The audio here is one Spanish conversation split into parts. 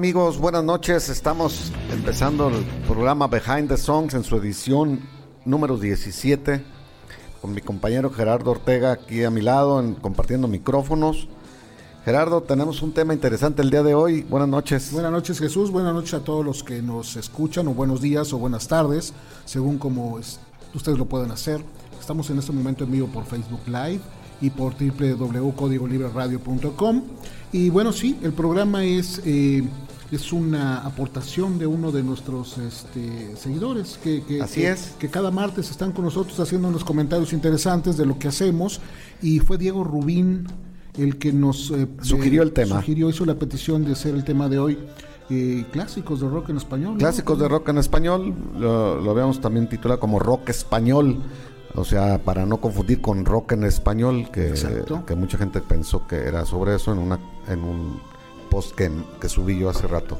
amigos, buenas noches. Estamos empezando el programa Behind the Songs en su edición número 17 con mi compañero Gerardo Ortega aquí a mi lado compartiendo micrófonos. Gerardo, tenemos un tema interesante el día de hoy. Buenas noches. Buenas noches Jesús, buenas noches a todos los que nos escuchan o buenos días o buenas tardes, según como ustedes lo pueden hacer. Estamos en este momento en vivo por Facebook Live y por www.códigolibreradio.com. Y bueno, sí, el programa es, eh, es una aportación de uno de nuestros este, seguidores que, que, Así es. que cada martes están con nosotros haciendo unos comentarios interesantes de lo que hacemos. Y fue Diego Rubín el que nos eh, sugirió el tema. Sugirió, hizo la petición de hacer el tema de hoy. Eh, clásicos de rock en español. Clásicos de rock en español, lo, lo habíamos también titulado como rock español. O sea, para no confundir con rock en español, que, que mucha gente pensó que era sobre eso en, una, en un post que, que subí yo hace rato.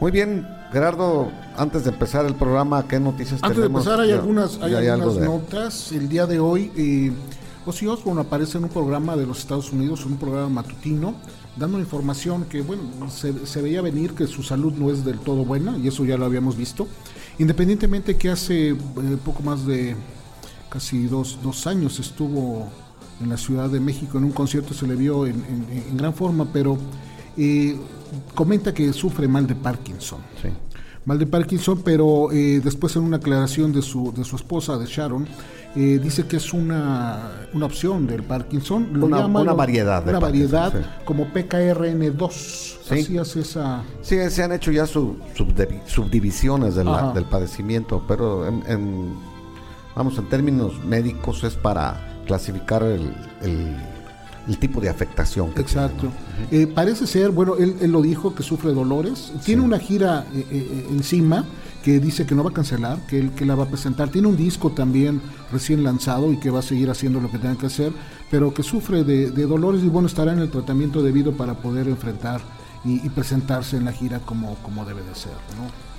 Muy bien, Gerardo, antes de empezar el programa, ¿qué noticias antes tenemos? Antes de empezar, hay algunas, hay notas. El día de hoy, eh, Ozzy Osbourne aparece en un programa de los Estados Unidos, un programa matutino, dando información que, bueno, se, se, veía venir que su salud no es del todo buena, y eso ya lo habíamos visto. Independientemente que hace eh, poco más de casi dos, dos, años estuvo en la Ciudad de México en un concierto, se le vio en, gran forma, pero eh, comenta que sufre mal de Parkinson. Mal de Parkinson, pero eh, después en una aclaración de su, de su esposa, de Sharon, eh, dice que es una, una opción del Parkinson. Lo una, una variedad. Una variedad como PKRN2. Sí. Así es esa... Sí, se han hecho ya su, subdivisiones del padecimiento, pero en vamos, en términos médicos es para clasificar el, el, tipo de afectación. Exacto. Eh, parece ser, bueno, él, él, lo dijo, que sufre dolores. Tiene una gira eh, eh, encima que dice que no va a cancelar, que él que la va a presentar. Tiene un disco también recién lanzado y que va a seguir haciendo lo que tenga que hacer, pero que sufre de, de dolores y bueno, estará en el tratamiento debido para poder enfrentar y, y presentarse en la gira como, como debe de ser. ¿no?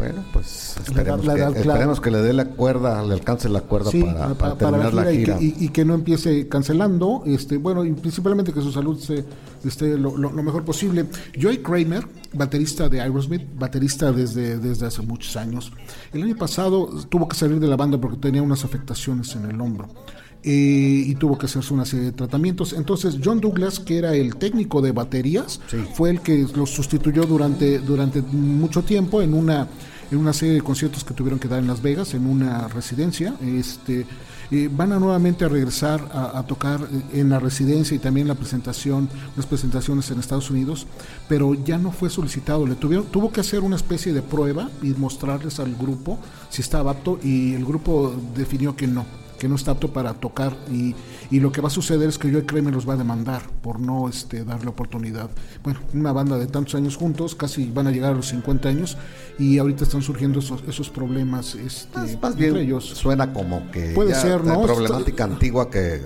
Bueno, pues esperemos, que, le dé la cuerda, le alcance la cuerda para, terminar la gira. Y, que, no empiece cancelando, este, bueno, y principalmente que su salud se, esté lo, mejor posible. Joey Kramer, baterista de Aerosmith, baterista desde, desde hace muchos años, el año pasado tuvo que salir de la banda porque tenía unas afectaciones en el hombro. Eh, y tuvo que hacerse una serie de tratamientos. Entonces John Douglas, que era el técnico de baterías, fue el que lo sustituyó durante, durante mucho tiempo en una, en una serie de conciertos que tuvieron que dar en Las Vegas, en una residencia. Este, eh, van a nuevamente a regresar a, tocar en la residencia y también la presentación, las presentaciones en Estados Unidos, pero ya no fue solicitado. Le tuvieron, tuvo que hacer una especie de prueba y mostrarles al grupo si estaba apto y el grupo definió que no que no está apto para tocar y, y lo que va a suceder es que Joey Kramer los va a demandar por no este, darle oportunidad. Bueno, una banda de tantos años juntos, casi van a llegar a los 50 años y ahorita están surgiendo esos, esos problemas este, más, bien ellos. Suena como que puede ser, ¿no? problemática antigua que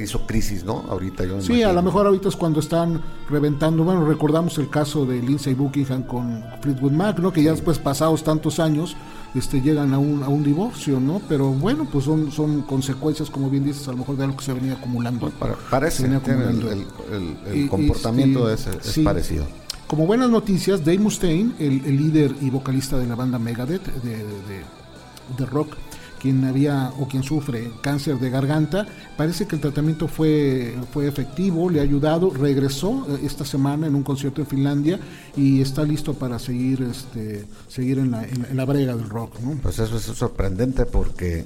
hizo crisis, ¿no? Ahorita yo Sí, a lo mejor ahorita es cuando están reventando. Bueno, recordamos el caso de Lindsay Buckingham con Fleetwood Mac, ¿no? Que ya después, pasados tantos años, este, llegan a un, a un divorcio, ¿no? Pero bueno, pues son, son consecuencias, como bien dices, a lo mejor de algo que se venía acumulando. parece que el, comportamiento es, parecido. Como buenas noticias, Dave Mustaine, el, líder y vocalista de la banda Megadeth de, de, de rock, quien había o quien sufre cáncer de garganta. Parece que el tratamiento fue, fue efectivo, le ha ayudado, regresó eh, esta semana en un concierto en Finlandia y está listo para seguir este seguir en la, en la brega del rock. ¿no? Pues eso es sorprendente porque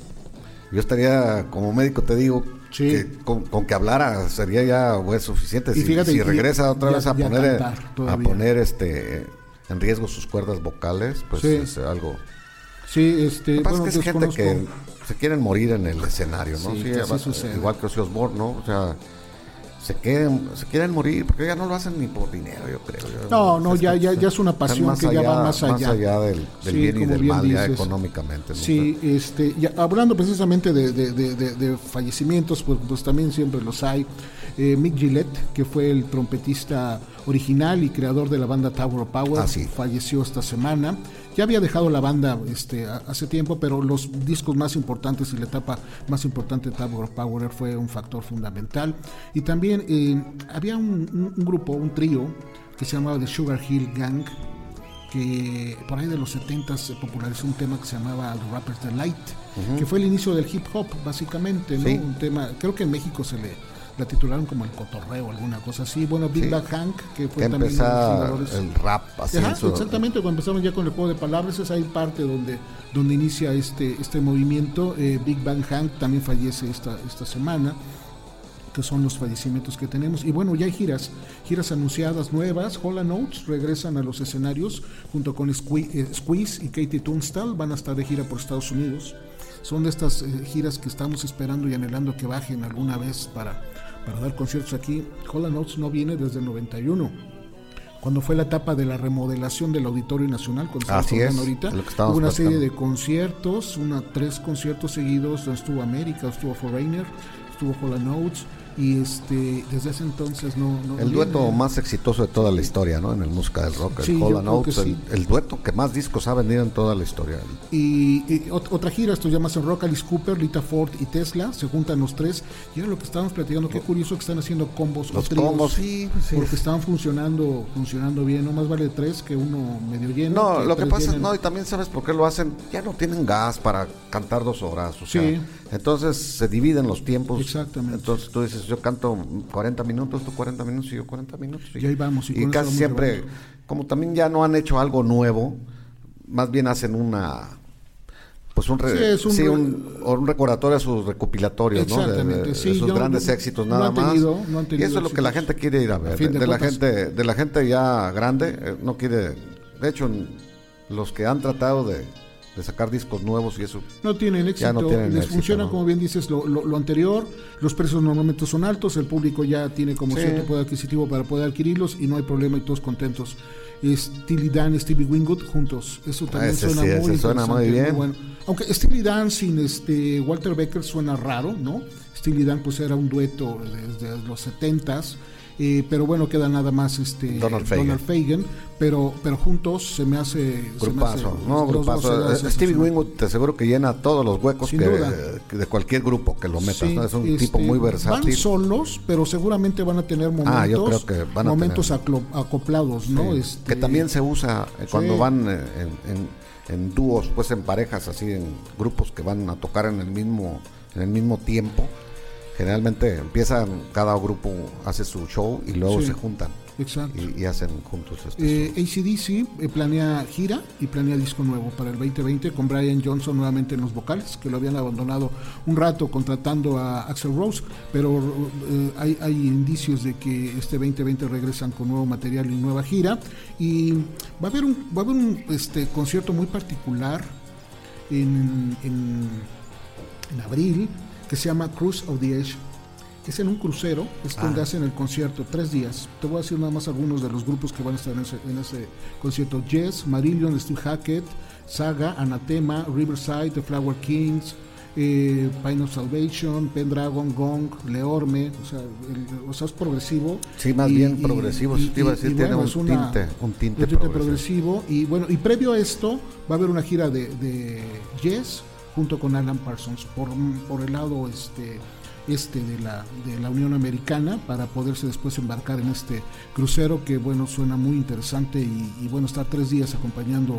yo estaría, como médico te digo, que con, que hablara sería ya pues, suficiente. si, si regresa otra vez a poner, a poner este en riesgo sus cuerdas vocales, pues es algo Sí, este. Lo que es que es gente que se quieren morir en el escenario, ¿no? Sí, igual que Ozzy Osbourne, ¿no? O sea, se quieren, se quieren morir, porque ya no lo hacen ni por dinero, yo creo. no, no, ya, ya, ya es una pasión que ya va más allá. Más allá del, bien y del mal, ya económicamente. Sí, este, ya, hablando precisamente de, de, de, fallecimientos, pues, pues, también siempre los hay. Eh, Mick Gillette, que fue el trompetista original y creador de la banda Tower of Power, falleció esta semana. Ya había dejado la banda este, hace tiempo, pero los discos más importantes y la etapa más importante de Tower Power fue un factor fundamental. Y también eh, había un, grupo, un trío, que se llamaba The Sugar Hill Gang, que por ahí de los 70 se popularizó un tema que se llamaba The Rapper's Delight, que fue el inicio del hip hop, básicamente, ¿no? Un tema, creo que en México se le la titularon como el cotorreo, alguna cosa así. Bueno, Big Bang Hank, que fue también el rap, así Exactamente, cuando empezamos ya con el juego de palabras, es ahí parte donde, donde inicia este, este movimiento. Eh, Big Bang Hank también fallece esta, esta semana que son los fallecimientos que tenemos. Y bueno, ya hay giras, giras anunciadas nuevas. Hola Notes regresan a los escenarios junto con eh, Squeeze y Katie Tunstall. Van a estar de gira por Estados Unidos. Son de estas eh, giras que estamos esperando y anhelando que bajen alguna vez para, para dar conciertos aquí. Holland Oates no viene desde el 91 cuando fue la etapa de la remodelación del Auditorio Nacional, cuando Así es, ahorita, hubo una serie de conciertos, una tres conciertos seguidos, estuvo América, estuvo Foreigner, estuvo Holland Oates, y este desde ese entonces no, el dueto más exitoso de toda la historia no en el música del rock el Hall el, dueto que más discos ha vendido en toda la historia. Y, otra gira esto llamas en rock Alice Cooper Lita Ford y Tesla se juntan los tres. Y era lo que estábamos platicando qué curioso que están haciendo combos los combos. Sí, porque estaban funcionando funcionando bien. No más vale tres que uno medio lleno no lo que pasa no y también sabes por qué lo hacen ya no tienen gas para cantar dos horas o sea entonces se dividen los tiempos exactamente entonces tú dices yo canto 40 minutos, tú 40 minutos y yo 40 minutos. Y, ahí vamos. Y, casi siempre, como también ya no han hecho algo nuevo, más bien hacen una pues un, sí, un, un, recordatorio a sus recopilatorios, ¿no? De, sus grandes éxitos nada más. y eso es lo que la gente quiere ir a ver. De, la gente, de la gente ya grande, eh, no quiere. De hecho, los que han tratado de de sacar discos nuevos y eso. No tienen éxito, les funciona como bien dices lo, lo, anterior, los precios normalmente son altos, el público ya tiene como cierto poder adquisitivo para poder adquirirlos y no hay problema y todos contentos. Steely Dan y Stevie Wingwood juntos, eso también suena, muy suena muy bien. bueno. Aunque Steely Dan sin este Walter Becker suena raro, ¿no? Steely Dan pues era un dueto desde los 70s eh, pero bueno, queda nada más este Donald Fagan, pero, pero juntos se me hace... Grupazo, no, grupazo. Eh, Stevie Wingwood te aseguro que llena todos los huecos que, de cualquier grupo que lo metas, es un este, tipo muy versátil. Van solos, pero seguramente van a tener momentos, ah, yo creo que van a momentos acoplados, ¿no? Este, que también se usa eh, cuando van en, en, dúos, pues en parejas, así en grupos que van a tocar en el mismo, en el mismo tiempo generalmente empiezan, cada grupo hace su show y luego se juntan. Y, hacen juntos este eh, ACDC eh, planea gira y planea disco nuevo para el 2020 con Brian Johnson nuevamente en los vocales, que lo habían abandonado un rato contratando a Axel Rose, pero eh, hay, hay, indicios de que este 2020 regresan con nuevo material y nueva gira. Y va a haber un, va a haber un este, concierto muy particular en, en, en abril que se llama Cruise of the Edge. Es en un crucero, es donde ah. hacen el concierto, tres días. Te voy a decir nada más algunos de los grupos que van a estar en ese, en ese concierto. Jess, Marillion, Steve Hackett, Saga, Anatema, Riverside, The Flower Kings, eh, Pine of Salvation, Pendragon, Gong, Leorme, o sea, o sea, es progresivo. Sí, más bien progresivo, y, tiene un, tinte, un tinte, progresivo. Y bueno, y previo a esto va a haber una gira de, de Yes, junto con Alan Parsons por, por el lado este este de la, de la Unión Americana para poderse después embarcar en este crucero que bueno suena muy interesante y, bueno estar tres días acompañando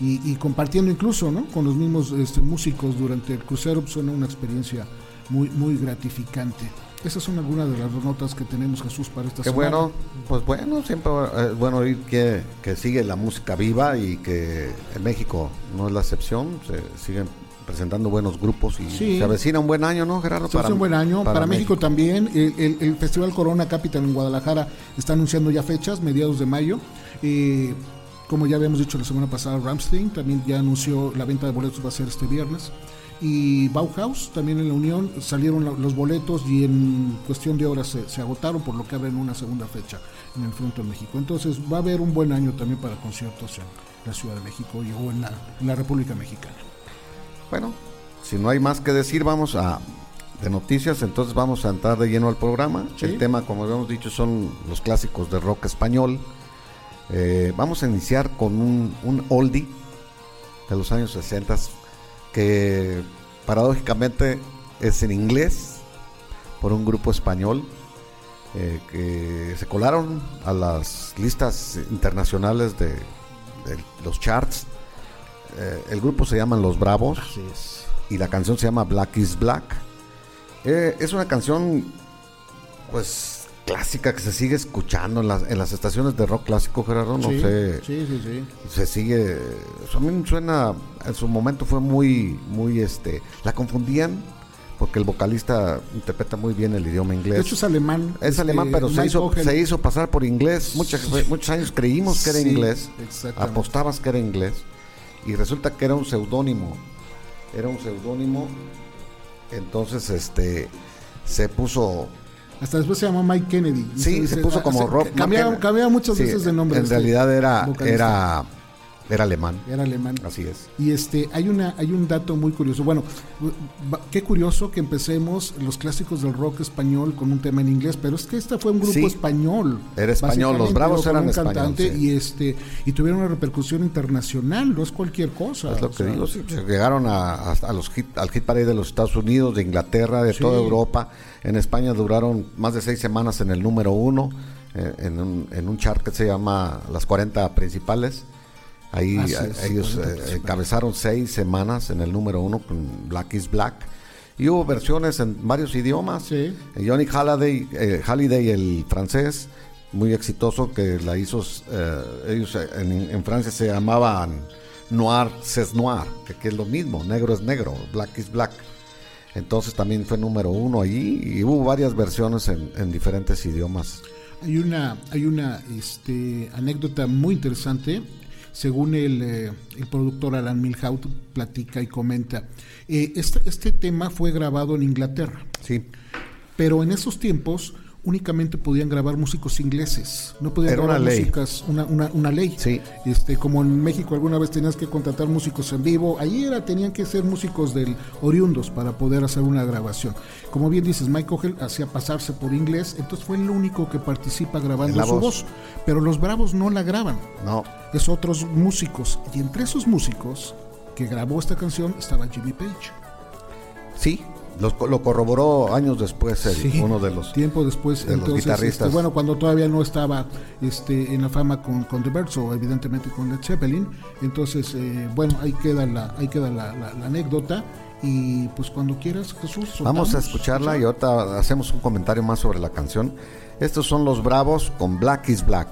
y, compartiendo incluso ¿no? con los mismos este, músicos durante el crucero pues, suena una experiencia muy muy gratificante esas son algunas de las notas que tenemos Jesús para esta Qué semana. bueno, pues bueno, siempre es bueno oír que, que sigue la música viva y que en México no es la excepción, se siguen presentando buenos grupos y se avecina un buen año, ¿no, Gerardo? Se para, un buen año. Para, México, también. El, Festival Corona Capital en Guadalajara está anunciando ya fechas, mediados de mayo. Eh, como ya habíamos dicho la semana pasada, Ramstein también ya anunció la venta de boletos va a ser este viernes. y Bauhaus también en la Unión salieron los boletos y en cuestión de horas se, agotaron por lo que abren una segunda fecha en el Frente de México. Entonces va a haber un buen año también para conciertos en la Ciudad de México y o en la, República Mexicana. Bueno, si no hay más que decir, vamos a de noticias, entonces vamos a entrar de lleno al programa. El tema, como habíamos dicho, son los clásicos de rock español. Eh, vamos a iniciar con un, un oldie de los años 60 que paradójicamente es en inglés por un grupo español eh, que se colaron a las listas internacionales de, los charts. Eh, el grupo se llama Los Bravos y la canción se llama Black is Black. Eh, es una canción, pues clásica que se sigue escuchando en las, en las estaciones de rock clásico, Gerardo, no sé. Sí, sí, sí. Se sigue. A mí suena. En su momento fue muy, muy este. La confundían porque el vocalista interpreta muy bien el idioma inglés. De hecho es alemán. Es este, alemán, pero se hizo, se hizo pasar por inglés. Muchos, muchos años creímos que era inglés. Apostabas que era inglés. Y resulta que era un seudónimo. Era un seudónimo. Entonces, este, se puso hasta después se llamó Mike Kennedy. Sí, se, puso como rock. Cambiaba, muchas veces de nombre. En este realidad era, era era alemán. Era alemán. Así es. Y este hay una hay un dato muy curioso. Bueno, qué curioso que empecemos los clásicos del rock español con un tema en inglés, pero es que este fue un grupo español. Era español, los Bravos eran un cantante y este y tuvieron una repercusión internacional, no es cualquier cosa. Es lo que digo, llegaron a, los hit, al hit parade de los Estados Unidos, de Inglaterra, de toda Europa. En España duraron más de seis semanas en el número uno, eh, en, un, en un chart que se llama Las 40 Principales. Ahí ellos eh, encabezaron seis semanas en el número uno con Black is Black. Y hubo versiones en varios idiomas. Eh, Johnny Halliday, eh, Halliday, el francés, muy exitoso, que la hizo, ellos en, Francia se llamaban Noir c'est Noir, que, es lo mismo, negro es negro, Black is Black. Entonces también fue número uno allí y hubo varias versiones en, en diferentes idiomas. Hay una, hay una este, anécdota muy interesante según el, eh, el productor Alan Milhout platica y comenta, eh, este, este tema fue grabado en Inglaterra. Sí. Pero en esos tiempos únicamente podían grabar músicos ingleses, no podían grabar una músicas, una, una, una, ley. Sí. Este, como en México alguna vez tenías que contratar músicos en vivo, allí era, tenían que ser músicos del oriundos para poder hacer una grabación. Como bien dices, Mike Ogel hacía pasarse por inglés, entonces fue el único que participa grabando su voz. Pero los Bravos no la graban. No. Es otros músicos. Y entre esos músicos que grabó esta canción estaba Jimmy Page. Sí, lo, corroboró años después uno de los tiempo después de los guitarristas. Este, bueno, cuando todavía no estaba este, en la fama con, con The Birds o evidentemente con Led Zeppelin. Entonces, eh, bueno, ahí queda la, ahí queda la, anécdota. Y pues cuando quieras, Jesús. Vamos a escucharla y ahorita hacemos un comentario más sobre la canción. Estos son los Bravos con Black is Black.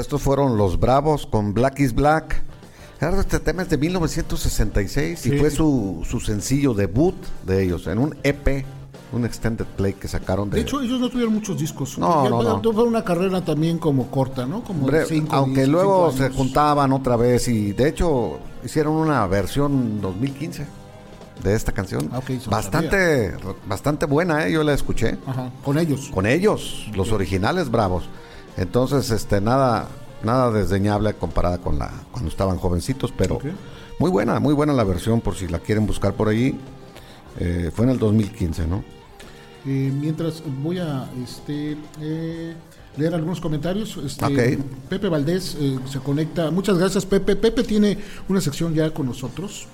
Estos fueron los Bravos con Black is Black. Claro, este tema es de 1966 y fue su, su sencillo debut de ellos en un EP un extended play que sacaron de... De hecho, ellos no tuvieron muchos discos. No, no, no. Fue una carrera también como corta, ¿no? Como cinco, aunque luego se juntaban otra vez y de hecho hicieron una versión 2015 de esta canción. Ah, bastante bastante buena, ¿eh? yo la escuché. Ajá, con ellos. Con ellos, los originales bravos. Entonces, este nada nada desdeñable comparada con la cuando estaban jovencitos, pero muy buena, muy buena la versión por si la quieren buscar por ahí. Eh, fue en el 2015, ¿no? Eh, mientras voy a este, eh, leer algunos comentarios. Este, Pepe Valdés se conecta. Muchas gracias, Pepe. Pepe tiene una sección ya con nosotros.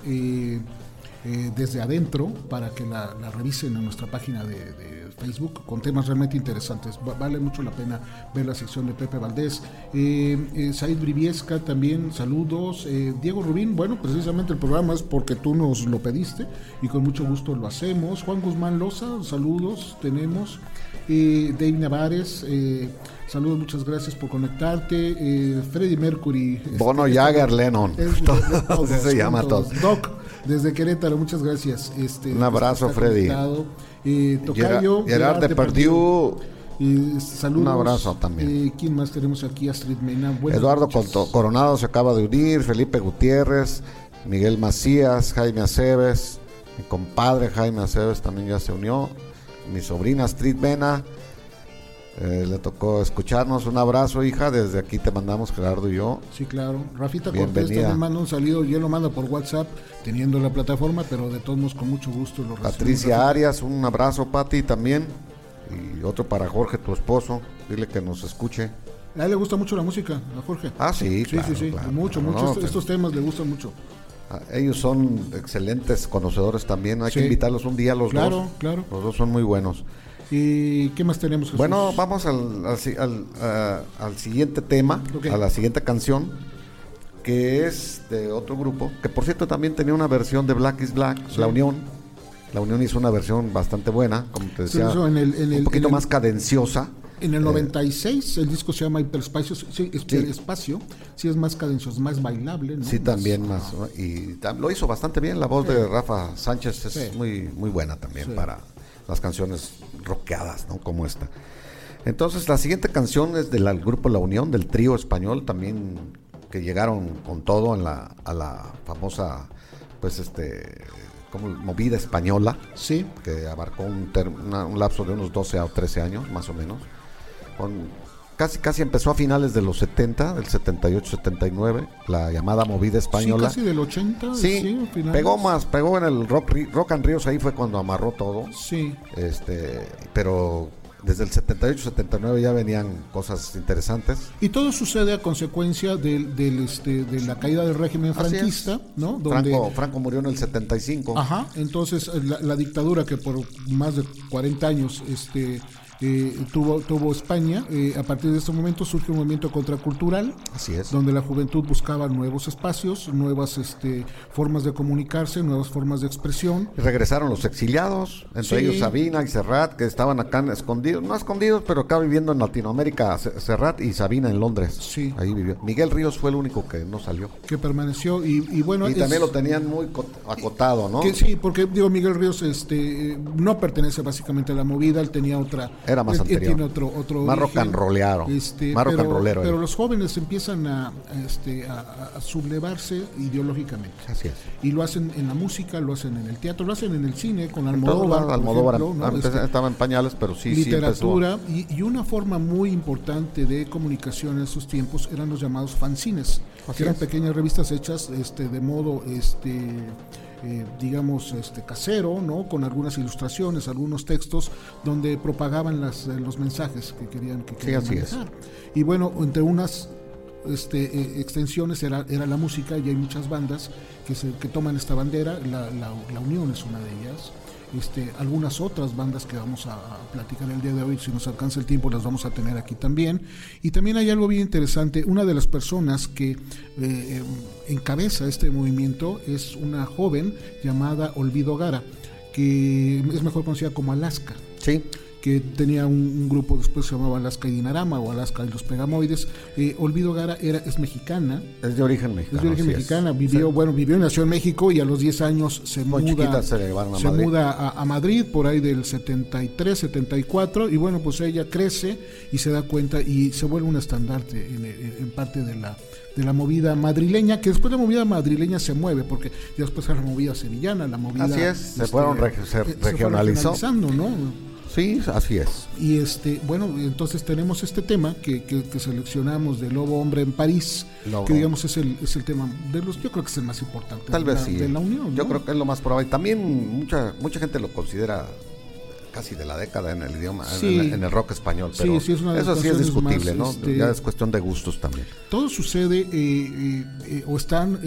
desde adentro para que la, revisen en nuestra página de Facebook con temas realmente interesantes. Vale mucho la pena ver la sección de Pepe Valdés. Eh, eh Said Briviesca también, saludos. Eh, Diego Rubín, bueno, precisamente el programa es porque tú nos lo pediste y con mucho gusto lo hacemos. Juan Guzmán Loza, saludos, tenemos. Eh, Dave Navares, saludos, muchas gracias por conectarte. Freddy Mercury. Este, Bono Jagger Lennon. se llama todo. Doc, desde Querétaro, muchas gracias. Este, Un abrazo, Freddy. Eh, Tocayo. Gerard, de Perdiu. saludos. Un abrazo también. Eh, ¿Quién más tenemos aquí? Astrid Mena. Eduardo Coronado se acaba de unir. Felipe Gutiérrez. Miguel Macías. Jaime Aceves. Mi compadre Jaime Aceves también ya se unió. Mi sobrina Astrid Mena. Eh, le tocó escucharnos. Un abrazo, hija. Desde aquí te mandamos, Gerardo y yo. Sí, claro. Rafita Cortés también manda un saludo. Ya lo manda por WhatsApp, teniendo la plataforma, pero de todos modos, con mucho gusto lo Patricia Arias, un abrazo, Pati, también. Y otro para Jorge, tu esposo. Dile que nos escuche. A él le gusta mucho la música, a Jorge. Ah, sí, sí, sí, sí. mucho, mucho. estos, temas le gustan mucho. Ah, ellos son excelentes conocedores también. Hay que invitarlos un día los dos. Claro, claro. Los dos son muy buenos. ¿Y qué más tenemos? Bueno, vamos al, al, siguiente tema, a la siguiente canción, que es de otro grupo, que por cierto también tenía una versión de Black is Black, La Unión. La Unión hizo una versión bastante buena, como te decía, un poquito más cadenciosa. En el 96 eh, el disco se llama Hiperespacio, sí, Espacio, sí es más cadencioso, más bailable. Sí, también más. y lo hizo bastante bien, la voz de Rafa Sánchez es muy, muy buena también para las canciones rockeadas, ¿no? Como esta. Entonces, la siguiente canción es del grupo La Unión, del trío español, también que llegaron con todo en la, a la famosa, pues, este, como movida española. Sí. Que abarcó un, un lapso de unos 12 o 13 años, más o menos. Con casi casi empezó a finales de los 70, del 78, 79, la llamada movida española. Sí, casi del 80. Sí, pegó más, pegó en el rock, rock and Ríos, ahí fue cuando amarró todo. Sí. Este, pero desde el 78, 79 ya venían cosas interesantes. Y todo sucede a consecuencia del, del este, de la caída del régimen franquista, ¿no? Franco, Franco murió en el 75. Ajá, entonces la, la, dictadura que por más de 40 años este, eh, tuvo, tuvo España. Eh, a partir de este momento surge un movimiento contracultural, Así es. donde la juventud buscaba nuevos espacios, nuevas este, formas de comunicarse, nuevas formas de expresión. regresaron los exiliados, entre ellos Sabina y Serrat, que estaban acá escondidos, no escondidos, pero acá viviendo en Latinoamérica, Serrat y Sabina en Londres. Sí. Ahí vivió. Miguel Ríos fue el único que no salió. Que permaneció y, bueno. Y también lo tenían muy acotado, ¿no? sí, porque digo, Miguel Ríos este, no pertenece básicamente a la movida, él tenía otra era más anterior. Tiene otro, otro más rock and rollero. Este, pero, los jóvenes empiezan a, este, a, sublevarse ideológicamente. Así es. Y lo hacen en la música, lo hacen en el teatro, lo hacen en el cine, con Almodóvar. Almodóvar este, estaba en pañales, pero sí. Literatura. y, y, una forma muy importante de comunicación en esos tiempos eran los llamados fanzines, que eran pequeñas revistas hechas este, de modo. este eh, digamos, este, casero, ¿no? Con algunas ilustraciones, algunos textos, donde propagaban las, eh, los mensajes que querían que querían Y bueno, entre unas este, eh, extensiones era, era la música y hay muchas bandas que, se, que toman esta bandera, la, la Unión es una de ellas. Este, algunas otras bandas que vamos a, platicar el día de hoy, si nos alcanza el tiempo, las vamos a tener aquí también. Y también hay algo bien interesante, una de las personas que eh, em, encabeza este movimiento es una joven llamada Olvido Gara, que es mejor conocida como Alaska. Sí que tenía un, grupo después se llamaba Alaska y Dinarama o Alaska y los Pegamoides. Eh, Olvido Gara era, es mexicana. Es de origen mexicano. Es de origen mexicana. Vivió, bueno, vivió y nació en México y a los 10 años se muda, se, muda a, Madrid por ahí del 73, 74 y bueno, pues ella crece y se da cuenta y se vuelve un estandarte en, parte de la de la movida madrileña, que después la movida madrileña se mueve, porque después la movida sevillana, la movida... Así es, se fueron este, se eh, regionalizando, ¿no? Sí, así es. Y este, bueno, entonces tenemos este tema que, que, seleccionamos de Lobo Hombre en París, que digamos es el, es el tema de los, yo creo que es el más importante Tal vez la, sí. de la Unión. Yo creo que es lo más probable. También mucha, mucha gente lo considera casi de la década en el idioma, en, el, rock español. Pero sí, eso sí es discutible, ¿no? Este, ya es cuestión de gustos también. Todo sucede eh, eh, eh, o están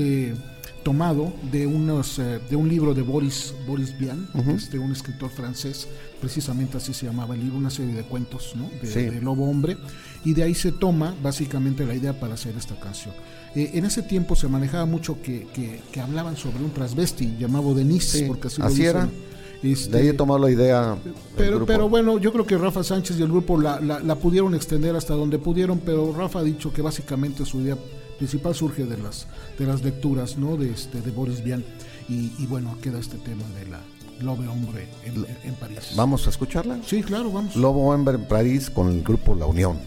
tomado de unos de un libro de Boris Boris Vian, este, un escritor francés, precisamente así se llamaba el libro, una serie de cuentos, ¿no? De, Lobo Hombre, y de ahí se toma básicamente la idea para hacer esta canción. en ese tiempo se manejaba mucho que, que, hablaban sobre un transvesti llamado Denise, porque así, así lo era este, de ahí he tomado la idea. Pero, pero bueno, yo creo que Rafa Sánchez y el grupo la, la, pudieron extender hasta donde pudieron, pero Rafa ha dicho que básicamente su idea principal surge de las, de las lecturas ¿no? de, este, de Boris Vian. Y, y bueno, queda este tema de la Lobo Hombre en, en París. ¿Vamos a escucharla? Sí, claro, vamos. Lobo Hombre en París con el grupo La Unión.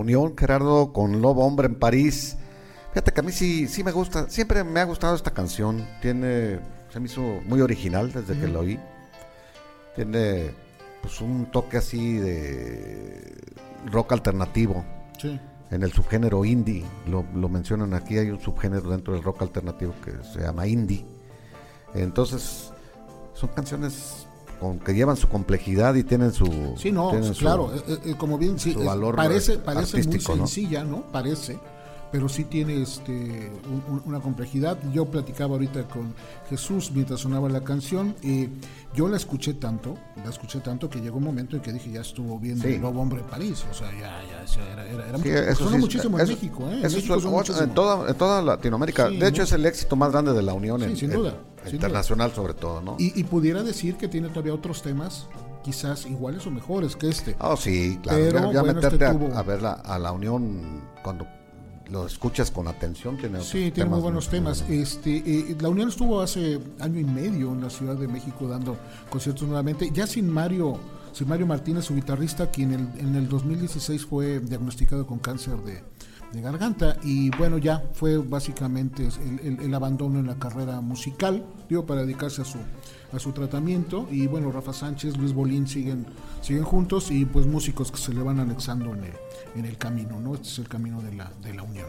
Unión, Gerardo, con Lobo Hombre en París. Fíjate que a mí sí, sí me gusta, siempre me ha gustado esta canción. Tiene, se me hizo muy original desde que la oí. Tiene pues un toque así de rock alternativo. Sí. En el subgénero indie, lo, lo mencionan aquí, hay un subgénero dentro del rock alternativo que se llama indie. Entonces, son canciones con, que llevan su complejidad y tienen su sí no tienen su- claro eh, eh, como bien sí, su es- valor parece parece muy sencilla no parece pero sí tiene este un- un- una complejidad yo platicaba ahorita con Jesús mientras sonaba la canción y yo la escuché tanto la escuché tanto que llegó un momento en que dije ya estuvo viendo Sí. el Lobo Hombre en París o sea ya ya era, era, era Sí, eso sonó sí, muchísimo en México ¿eh? en México muchísimo. en, toda, en toda Latinoamérica. De hecho, ¿no? es el éxito más grande de la Unión. Sí, en- sin duda, internacional, sobre todo, ¿no? y, y pudiera decir que tiene todavía otros temas quizás iguales o mejores que este Ah, sí, claro. Pero, ya ya bueno, meterte este a- tuvo- a, ver la, a la Unión cuando lo escuchas con atención. Tiene otros Sí, tiene muy buenos temas. Este, eh, la Unión estuvo hace año y medio en la Ciudad de México dando conciertos nuevamente, ya sin Mario, sin Mario Martínez, su guitarrista, quien en el, en el 2016 fue diagnosticado con cáncer de, de garganta y bueno, ya fue básicamente el, el- abandono en la carrera musical, digo, para dedicarse a su a su tratamiento y bueno, Rafa Sánchez, Luis Bolín siguen siguen juntos y pues músicos que se le van anexando en el, en el camino, ¿no? Este es el camino de la, de la unión.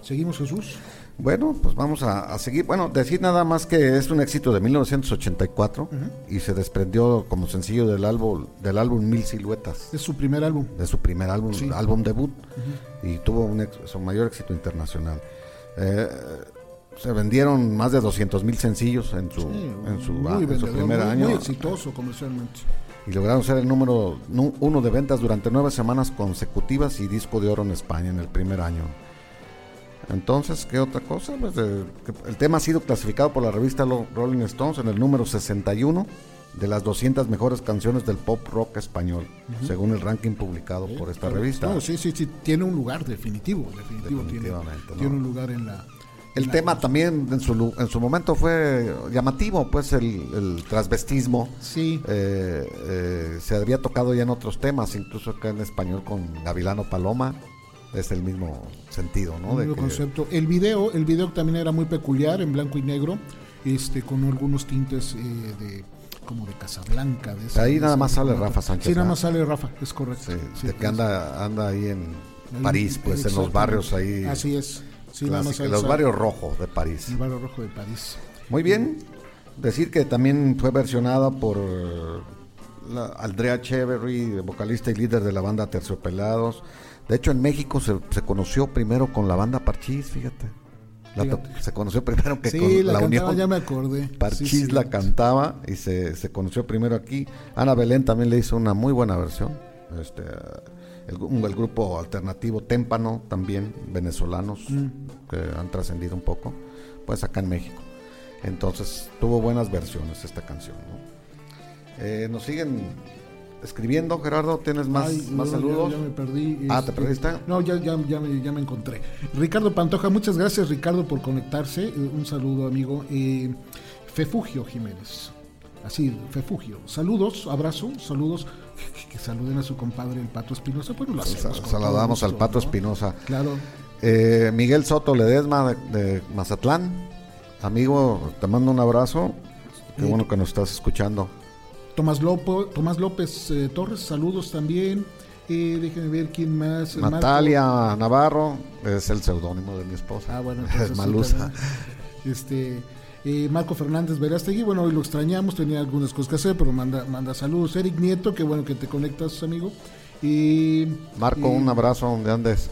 Seguimos Jesús. Bueno, pues vamos a, a seguir. Bueno, decir nada más que es un éxito de 1984 y se desprendió como sencillo del álbum del álbum Mil Siluetas, Es su primer álbum. de su primer álbum, Sí. álbum debut, y tuvo un ex- su mayor éxito internacional. Eh, se vendieron más de 200 mil sencillos en su, Sí, en su, muy en su vendedor, primer muy- año Muy exitoso comercialmente. y lograron ser el número uno de ventas durante nueve semanas consecutivas y disco de oro en España en el primer año. Entonces, ¿qué otra cosa? Pues, eh, el tema ha sido clasificado por la revista Rolling Stones en el número 61 de las 200 mejores canciones del pop rock español, según el ranking publicado por esta revista. No, sí, sí, sí, tiene un lugar definitivo, definitivo. Tiene, Definitivamente, ¿no? tiene un lugar en la... El en la- tema también en su, en su momento fue llamativo, pues el, el transvestismo. Sí, Eh, eh, se había tocado ya en otros temas, incluso acá en español con Gavilano Paloma. Es el mismo sentido, ¿no? De nuevo que- concepto. El video, el video también era muy peculiar, en blanco y negro, este, con algunos tintes eh, de como de Casablanca. De esa- Ahí de nada más sale Rafa Sánchez, Sí, nada más sale Rafa, es correcto. sí, Sí, de que anda, anda ahí en ahí- París, pues en los barrios ahí. Así es. Sí, nada más ahí los sale barrios rojos de París. El barrio rojo de París. Muy bien. Decir que también fue versionada por la Andrea Cheverry, vocalista y líder de la banda Terciopelados. De hecho, en México se, se conoció primero con la banda Parchís, fíjate. La se conoció primero que Sí, con la, la, cantaba, Unión. ya me acordé. Parchís Sí, sí. la cantaba y se, se conoció primero aquí. Ana Belén también le hizo una muy buena versión. Este, el, gru- el grupo alternativo Témpano también, venezolanos, Mm. que han trascendido un poco, pues acá en México. Entonces tuvo buenas versiones esta canción. ¿no? Eh, nos siguen escribiendo, Gerardo, ¿tienes más, Ay, más no, saludos? Ya, ya me perdí. Ah, ¿te perdiste? No, ya, ya, ya, me, ya me encontré. Ricardo Pantoja, muchas gracias Ricardo por conectarse. Eh, Un saludo amigo. Eh, Fefugio Jiménez. Así, Fefugio. Saludos, abrazo, saludos. Que saluden a su compadre el Pato Espinosa. Bueno, lo hacemos Saludamos al Pato ¿no? Espinosa. Claro. Eh, Miguel Soto Ledesma de, de Mazatlán. Amigo, te mando un abrazo. Qué bueno que nos estás escuchando. Tomás, Lopo, Tomás López eh, Torres, saludos también. Eh, déjenme ver quién más. Marco. Natalia Navarro es el seudónimo de mi esposa. Ah, bueno, entonces Malusa. Este, eh, Marco Fernández Verástegui, bueno, hoy lo extrañamos, tenía algunas cosas que hacer, pero manda, manda saludos. Eric Nieto, qué bueno que te conectas, amigo. Y, Marco, y- un abrazo donde andes.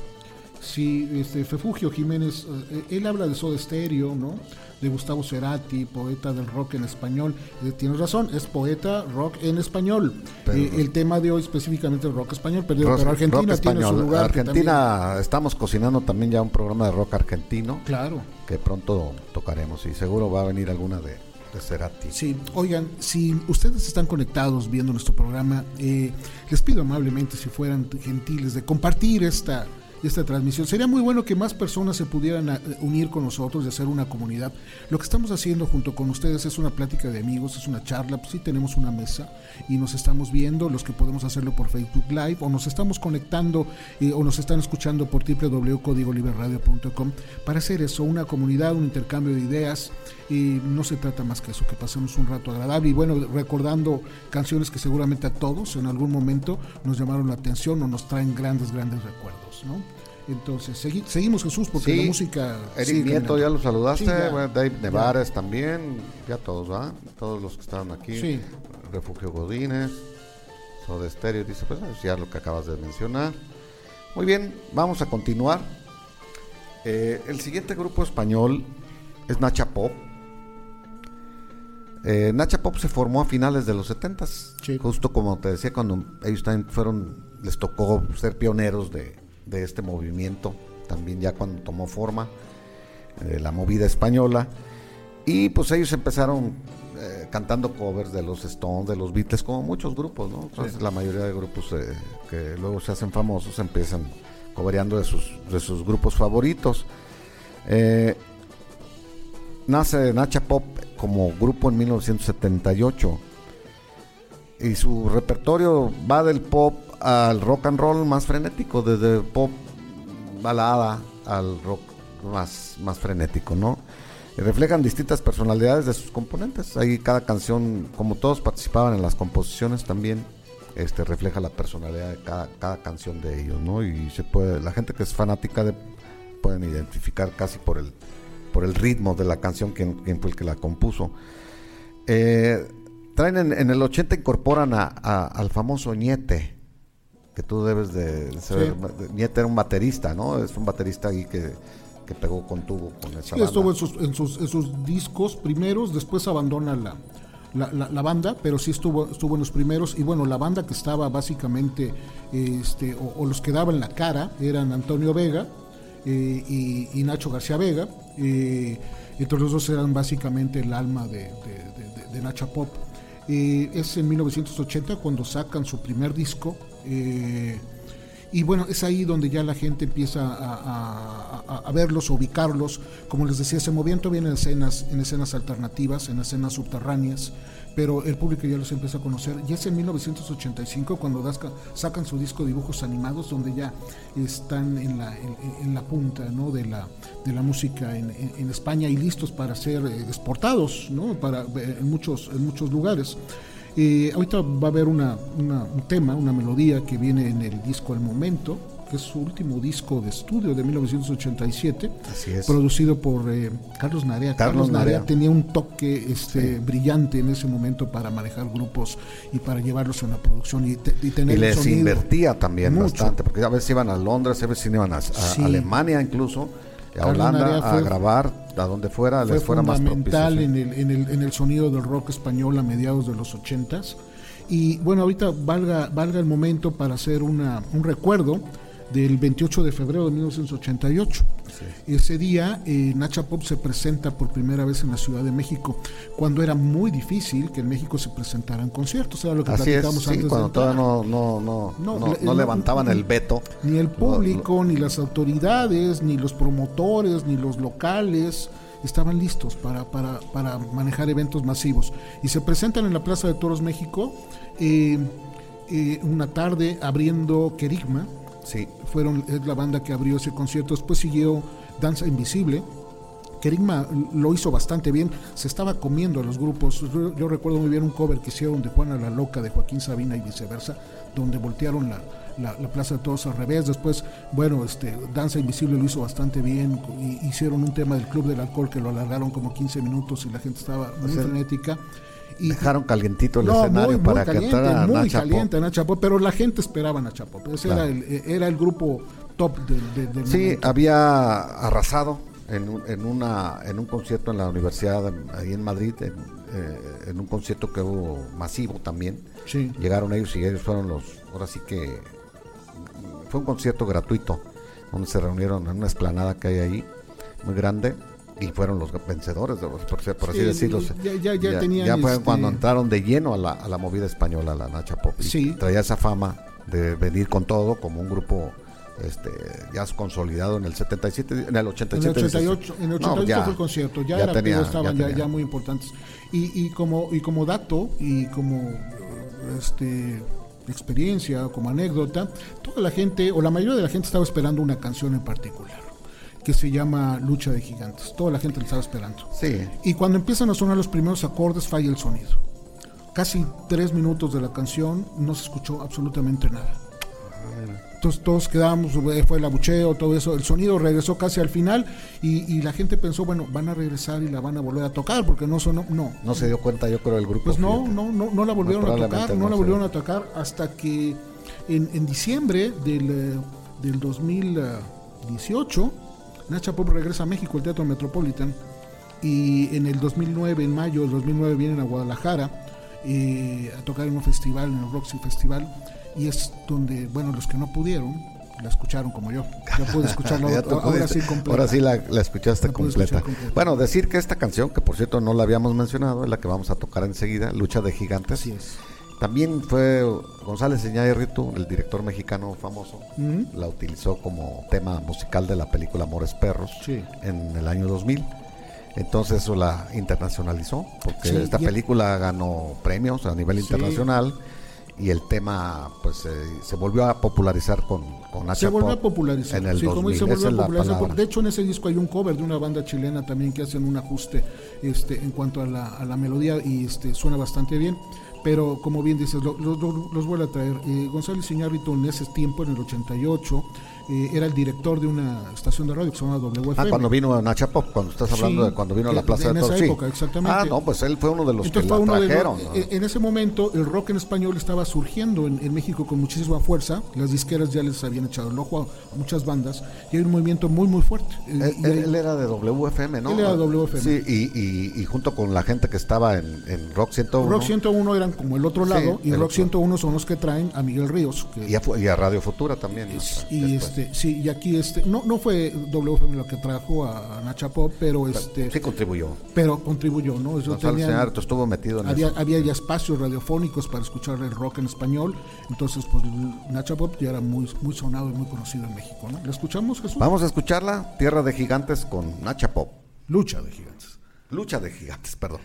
Sí, este, Fefugio Jiménez, eh, él habla de Soda Stereo, ¿no? De Gustavo Cerati, poeta del rock en español. Eh, tienes razón, es poeta rock en español. Pero- Eh, el tema de hoy específicamente es rock español, pero, Rock- pero Argentina tiene su lugar. Argentina, estamos cocinando también ya un programa de rock argentino claro. que pronto tocaremos y seguro va a venir alguna de, de Cerati. Sí, oigan, si ustedes están conectados viendo nuestro programa, eh, les pido amablemente si fueran gentiles de compartir esta, esta transmisión. Sería muy bueno que más personas se pudieran eh, unir con nosotros y hacer una comunidad. Lo que estamos haciendo junto con ustedes es una plática de amigos, es una charla, pues sí tenemos una mesa y nos estamos viendo, los que podemos hacerlo por Facebook Live o nos estamos conectando eh, o nos están escuchando por www.codigoliberradio.com para hacer eso, una comunidad, un intercambio de ideas y no se trata más que eso, que pasemos un rato agradable y bueno, recordando canciones que seguramente a todos en algún momento nos llamaron la atención o nos traen grandes, grandes recuerdos, ¿no? Entonces, seguimos Jesús, porque la música... Eric Nieto, ya lo saludaste, Dave Nevares también, ya todos, ¿va? Todos los que estaban aquí. Refugio Godínez, Soda Stereo, dice, pues ya lo que acabas de mencionar. Muy bien, vamos a continuar. Eh, el siguiente grupo español es Nacha Pop. Eh, Nacha Pop se formó a finales de los 70 justo como te decía, cuando ellos también fueron, les tocó ser pioneros de, este movimiento, también ya cuando tomó forma eh, la movida española. Y pues ellos empezaron eh, cantando covers de los Stones, de los Beatles, como muchos grupos, ¿no? la mayoría de grupos que luego se hacen famosos empiezan cobereando de sus, de sus grupos favoritos. nace Nacha Pop como grupo en 1978. Y su repertorio va del pop al rock and roll más frenético, desde pop balada al rock más, más frenético, ¿no? Reflejan distintas personalidades de sus componentes. Ahí cada canción, como todos participaban en las composiciones también, este refleja la personalidad de cada, cada canción de ellos, ¿no? Y se puede, la gente que es fanática de pueden identificar casi por el por el ritmo de la canción, quien, fue el que la compuso. Eh, traen en, el 80 incorporan a, al famoso Ñete, que tú debes de saber. Ñete era un baterista, ¿no? Es un baterista ahí que, pegó con tubo con esa sí, estuvo en sus, en, sus, en sus, discos primeros, después abandona la, la, banda, pero sí estuvo, estuvo en los primeros. Y bueno, la banda que estaba básicamente, este, o, o los que daban la cara, eran Antonio Vega, eh, y, Nacho García Vega. Eh, entre los dos eran básicamente el alma de, de, Nacha Pop. Eh, es en 1980 cuando sacan su primer disco. Y bueno, es ahí donde ya la gente empieza a, a, verlos, a ubicarlos. Como les decía, se movían todavía en escenas, en escenas alternativas, en escenas subterráneas pero el público ya los empieza a conocer. Y es en 1985 cuando sacan su disco Dibujos Animados, donde ya están en la, en, la punta ¿no? de, la, de la música en, en, España y listos para ser eh, exportados ¿no? para, eh, en, muchos, en muchos lugares. Eh, ahorita va a haber una, un tema, una melodía que viene en el disco al momento, que es su último disco de estudio de 1987, producido por eh, Carlos Narea. Carlos, Narea. tenía un toque este, brillante en ese momento para manejar grupos y para llevarlos a una producción y, tener y les invertía también bastante, porque a veces iban a Londres, a veces iban a, Alemania incluso. A Holanda a grabar a donde fuera les fuera más fundamental en, el, en, el, en el sonido del rock español a mediados de los ochentas. Y bueno ahorita valga valga el momento para hacer una, un recuerdo del 28 de febrero de 1988. Ese día eh, Nacha Pop se presenta por primera vez en la Ciudad de México, cuando era muy difícil que en México se presentaran conciertos. Era lo que platicamos antes cuando todavía no, no, no, no, levantaban el veto. Ni el público, ni las autoridades, ni los promotores, ni los locales estaban listos para, para, para manejar eventos masivos. Y se presentan en la Plaza de Toros México eh, eh, una tarde abriendo Querigma Sí. Fueron, es la banda que abrió ese concierto. Después siguió Danza Invisible. Kerigma lo hizo bastante bien, se estaba comiendo a los grupos. Yo, recuerdo muy bien un cover que hicieron de Juana la Loca, de Joaquín Sabina y viceversa, donde voltearon la, la, Plaza de Todos al revés. Después, bueno, este, Danza Invisible lo hizo bastante bien. Y, hicieron un tema del Club del Alcohol que lo alargaron como 15 minutos y la gente estaba muy frenética. Y, Dejaron calientito el escenario para caliente, cantar muy caliente Nacha Pop, pero la gente esperaba a Nacha Pop. Ese era, el, era el grupo top del de, Sí, había arrasado en, en, una, en un concierto en la universidad ahí en Madrid, en, eh, un concierto que hubo masivo también. Sí. Llegaron ellos y ellos fueron los, ahora sí que fue un concierto gratuito, donde se reunieron en una esplanada que hay ahí, muy grande y fueron los vencedores, por, así decirlo. Ya, ya, ya, fue este cuando entraron de lleno a la, a la movida española, la Nacha Pop. Sí. Traía esa fama de venir con todo como un grupo este, ya consolidado en el 77, en el 87. En el 88, en el 88 fue el concierto, ya, ya estaban ya, ya, muy importantes. Y, y, como, y como dato y como este, experiencia, como anécdota, toda la gente, o la mayoría de la gente estaba esperando una canción en particular que se llama Lucha de Gigantes. Toda la gente la estaba esperando. Sí. Y cuando empiezan a sonar los primeros acordes, falla el sonido. Casi tres minutos de la canción no se escuchó absolutamente nada. Entonces todos quedamos, fue el abucheo, todo eso, el sonido regresó casi al final y, la gente pensó, bueno, van a regresar y la van a volver a tocar porque no sonó, no. No se dio cuenta yo creo el grupo. Pues no, no, no, no la volvieron a tocar, no, la volvieron a tocar hasta que en, diciembre del, eh, del 2018, Nacha Pop regresa a México, el Teatro Metropolitan, y en el 2009, en mayo del 2009 vienen a Guadalajara eh, a tocar en un festival, en el Roxy Festival y es donde, bueno, los que no pudieron, la escucharon como yo. Yo pude escucharla ahora sí completa. Ahora sí la, escuchaste completa. Bueno, decir que esta canción, que por cierto no la habíamos mencionado, es la que vamos a tocar enseguida, Lucha de Gigantes. Así es. También fue González Rito el director mexicano famoso, la utilizó como tema musical de la película Amores Perros en el año 2000. Entonces eso la internacionalizó, porque esta película ganó premios a nivel internacional y el tema pues eh, se volvió a popularizar con, con Se volvió a popularizar. En el 2000, se volvió a popularizar. De hecho, en ese disco hay un cover de una banda chilena también que hacen un ajuste este, en cuanto a la, a la melodía y este, suena bastante bien. Pero como bien dices, los vuelvo a traer. Eh, Gonzalo Iñárritu en ese tiempo, en el 88, eh, era el director de una estación de radio que se llama WFM. Ah, cuando vino a Nacha Pop, cuando estás hablando de cuando vino a la Plaza de Toros. En esa época, exactamente. Ah, no, pues él fue uno de los que la trajeron. Eh, en ese momento el rock en español estaba surgiendo en, México con muchísima fuerza. Las disqueras ya les habían echado el ojo a, muchas bandas y hay un movimiento muy, muy fuerte. Eh, él, era de WFM, ¿no? Él era de WFM. Sí, y, y, junto con la gente que estaba en, en, Rock 101. Rock 101 eran como el otro lado y Rock 101 son los que traen a Miguel Ríos. y, a, Radio Futura también. y este, sí, y aquí este, no, no fue WFM lo que trajo a, Nacha Pop, pero este. Sí contribuyó. Pero contribuyó, ¿no? Eso tenía, estuvo metido en había, había ya espacios radiofónicos para escuchar el rock en español. Entonces, pues Nacha Pop ya era muy, muy sonado y muy conocido en México, ¿no? ¿La escuchamos, Jesús? Vamos a escucharla, Tierra de Gigantes con Nacha Pop. Lucha de Gigantes. Lucha de Gigantes, perdón.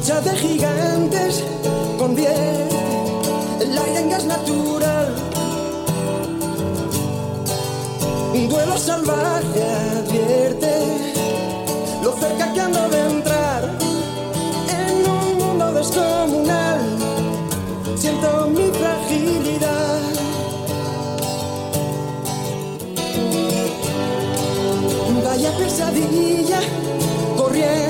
Lucha de gigantes convierte el aire en gas natural. Un duelo salvaje advierte lo cerca que ando de entrar en un mundo descomunal. Siento mi fragilidad. Vaya pesadilla corriendo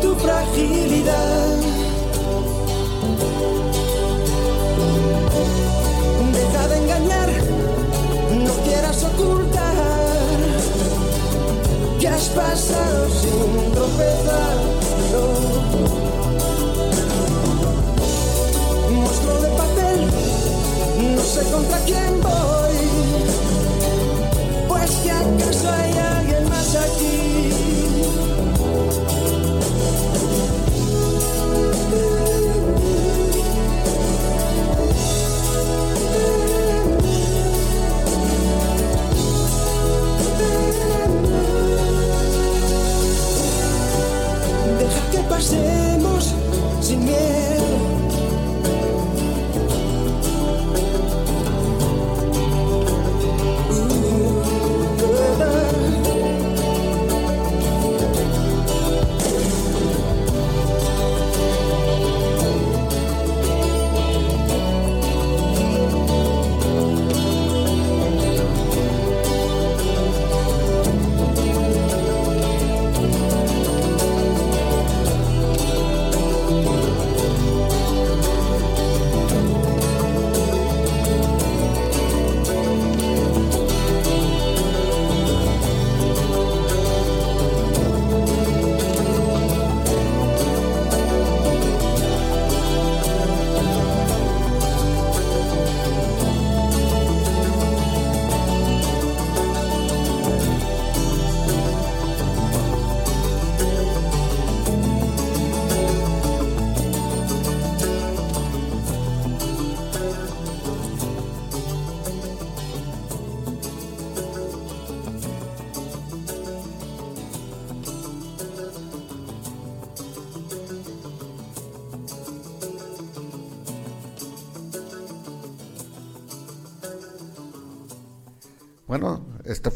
tu fragilidad. Deja de engañar, no quieras ocultar que has pasado sin tropezar. Monstruo de papel, no sé contra quién voy.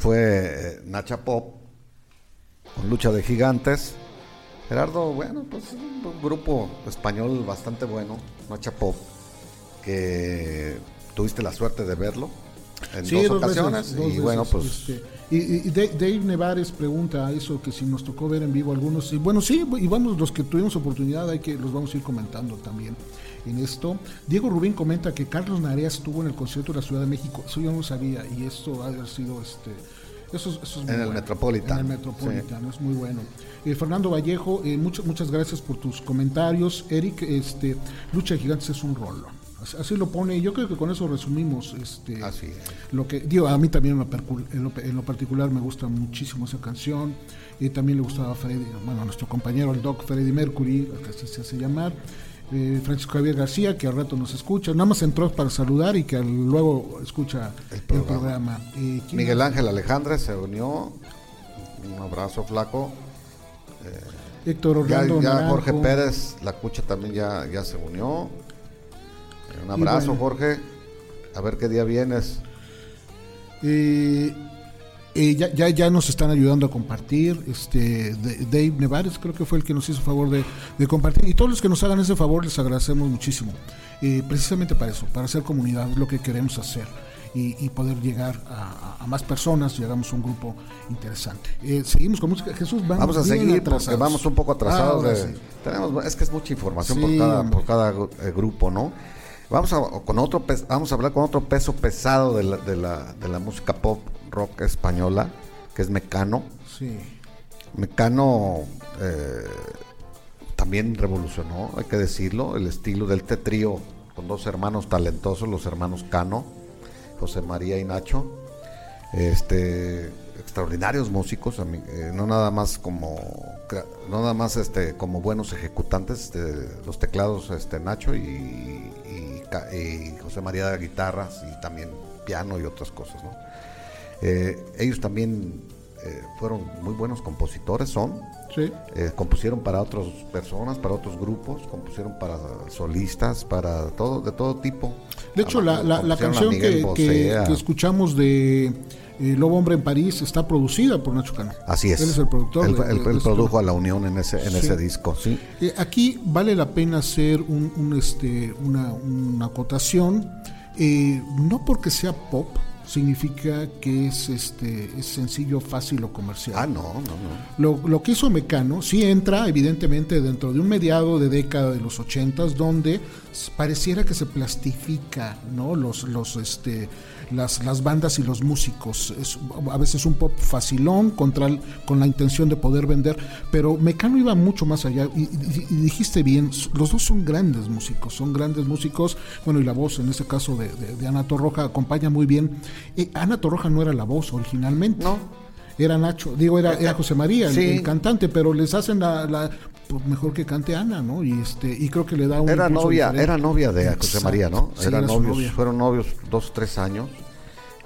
Fue eh, Nacha Pop, con Lucha de Gigantes. Gerardo, bueno, pues un grupo español bastante bueno, Nacha Pop, que tuviste la suerte de verlo en dos, ocasiones. y bueno, pues. Este, y, Dave Nevares pregunta eso, que si nos tocó ver en vivo algunos. Y bueno, sí, y vamos, los que tuvimos oportunidad, hay que los vamos a ir comentando también en esto. Diego Rubín comenta que Carlos Narea estuvo en el concierto de la Ciudad de México. Eso yo no lo sabía y esto ha sido este. Eso, es muy en el Metropolitan. En el Metropolitan, es muy bueno. Eh, Fernando Vallejo, eh, muchas, muchas gracias por tus comentarios. Eric, este, Lucha de Gigantes es un rollo. Así, lo pone, yo creo que con eso resumimos este lo que digo, a mí también en lo, particular me gusta muchísimo esa canción, y también le gustaba a Freddy, bueno, a nuestro compañero el Doc Freddy Mercury, que así se hace llamar, eh, Francisco Javier García, que al rato nos escucha, nada más entró para saludar y que luego escucha el programa. Eh, Miguel Ángel Alejandra se unió, un abrazo flaco. Eh, Héctor Orlando ya, Jorge Pérez, la cucha también ya, ya se unió. Un abrazo, Jorge. A ver qué día vienes. Ya, ya, ya, nos están ayudando a compartir. Este, Dave Nevares creo que fue el que nos hizo favor de, compartir. Y todos los que nos hagan ese favor les agradecemos muchísimo. precisamente para eso, para hacer comunidad, es lo que queremos hacer. Y, poder llegar a, más personas, llegamos a un grupo interesante. Eh, seguimos con música. Jesús, vamos, a seguir porque vamos un poco atrasados. tenemos, es que es mucha información por cada, por cada eh, grupo, ¿no? Vamos a, con otro, vamos a hablar con otro peso pesado de la, de la, de la música pop rock española, que es Mecano. Sí. Mecano eh, también revolucionó, hay que decirlo, el estilo del tetrío con dos hermanos talentosos, los hermanos Cano, José María y Nacho. Este, extraordinarios músicos, eh, no nada más como no nada más este como buenos ejecutantes de los teclados este Nacho y, y José María de guitarras y también piano y otras cosas. ¿no? Eh, ellos también eh, fueron muy buenos compositores, son. Sí. Eh, compusieron para otras personas, para otros grupos, compusieron para solistas, para todo, de todo tipo. De hecho, la, la, canción que, que, escuchamos de Lobo Hombre en París está producida por Nacho Cano. Así es. Él es el productor. Él, produjo a La Unión en ese, en ese disco, sí. Eh, aquí vale la pena hacer un, este, una, una acotación, eh, no porque sea pop, significa que es este es sencillo, fácil o comercial. Ah, no, no, no. Lo, lo que hizo Mecano sí entra evidentemente dentro de un mediado de década de los ochentas donde pareciera que se plastifica, ¿no? Los los este las, las bandas y los músicos. Es a veces un pop facilón contra con la intención de poder vender, pero Mecano iba mucho más allá y, dijiste bien, los dos son grandes músicos, son grandes músicos, bueno, y la voz en este caso de, de, Ana Torroja acompaña muy bien. Eh, Ana Torroja no era la voz originalmente. No era Nacho, digo, era, era José María, el, cantante, pero les hacen la, pues mejor que cante Ana, ¿no? Y este, y creo que le da un Era novia, era novia de José María, ¿no? era novios, fueron novios dos, tres años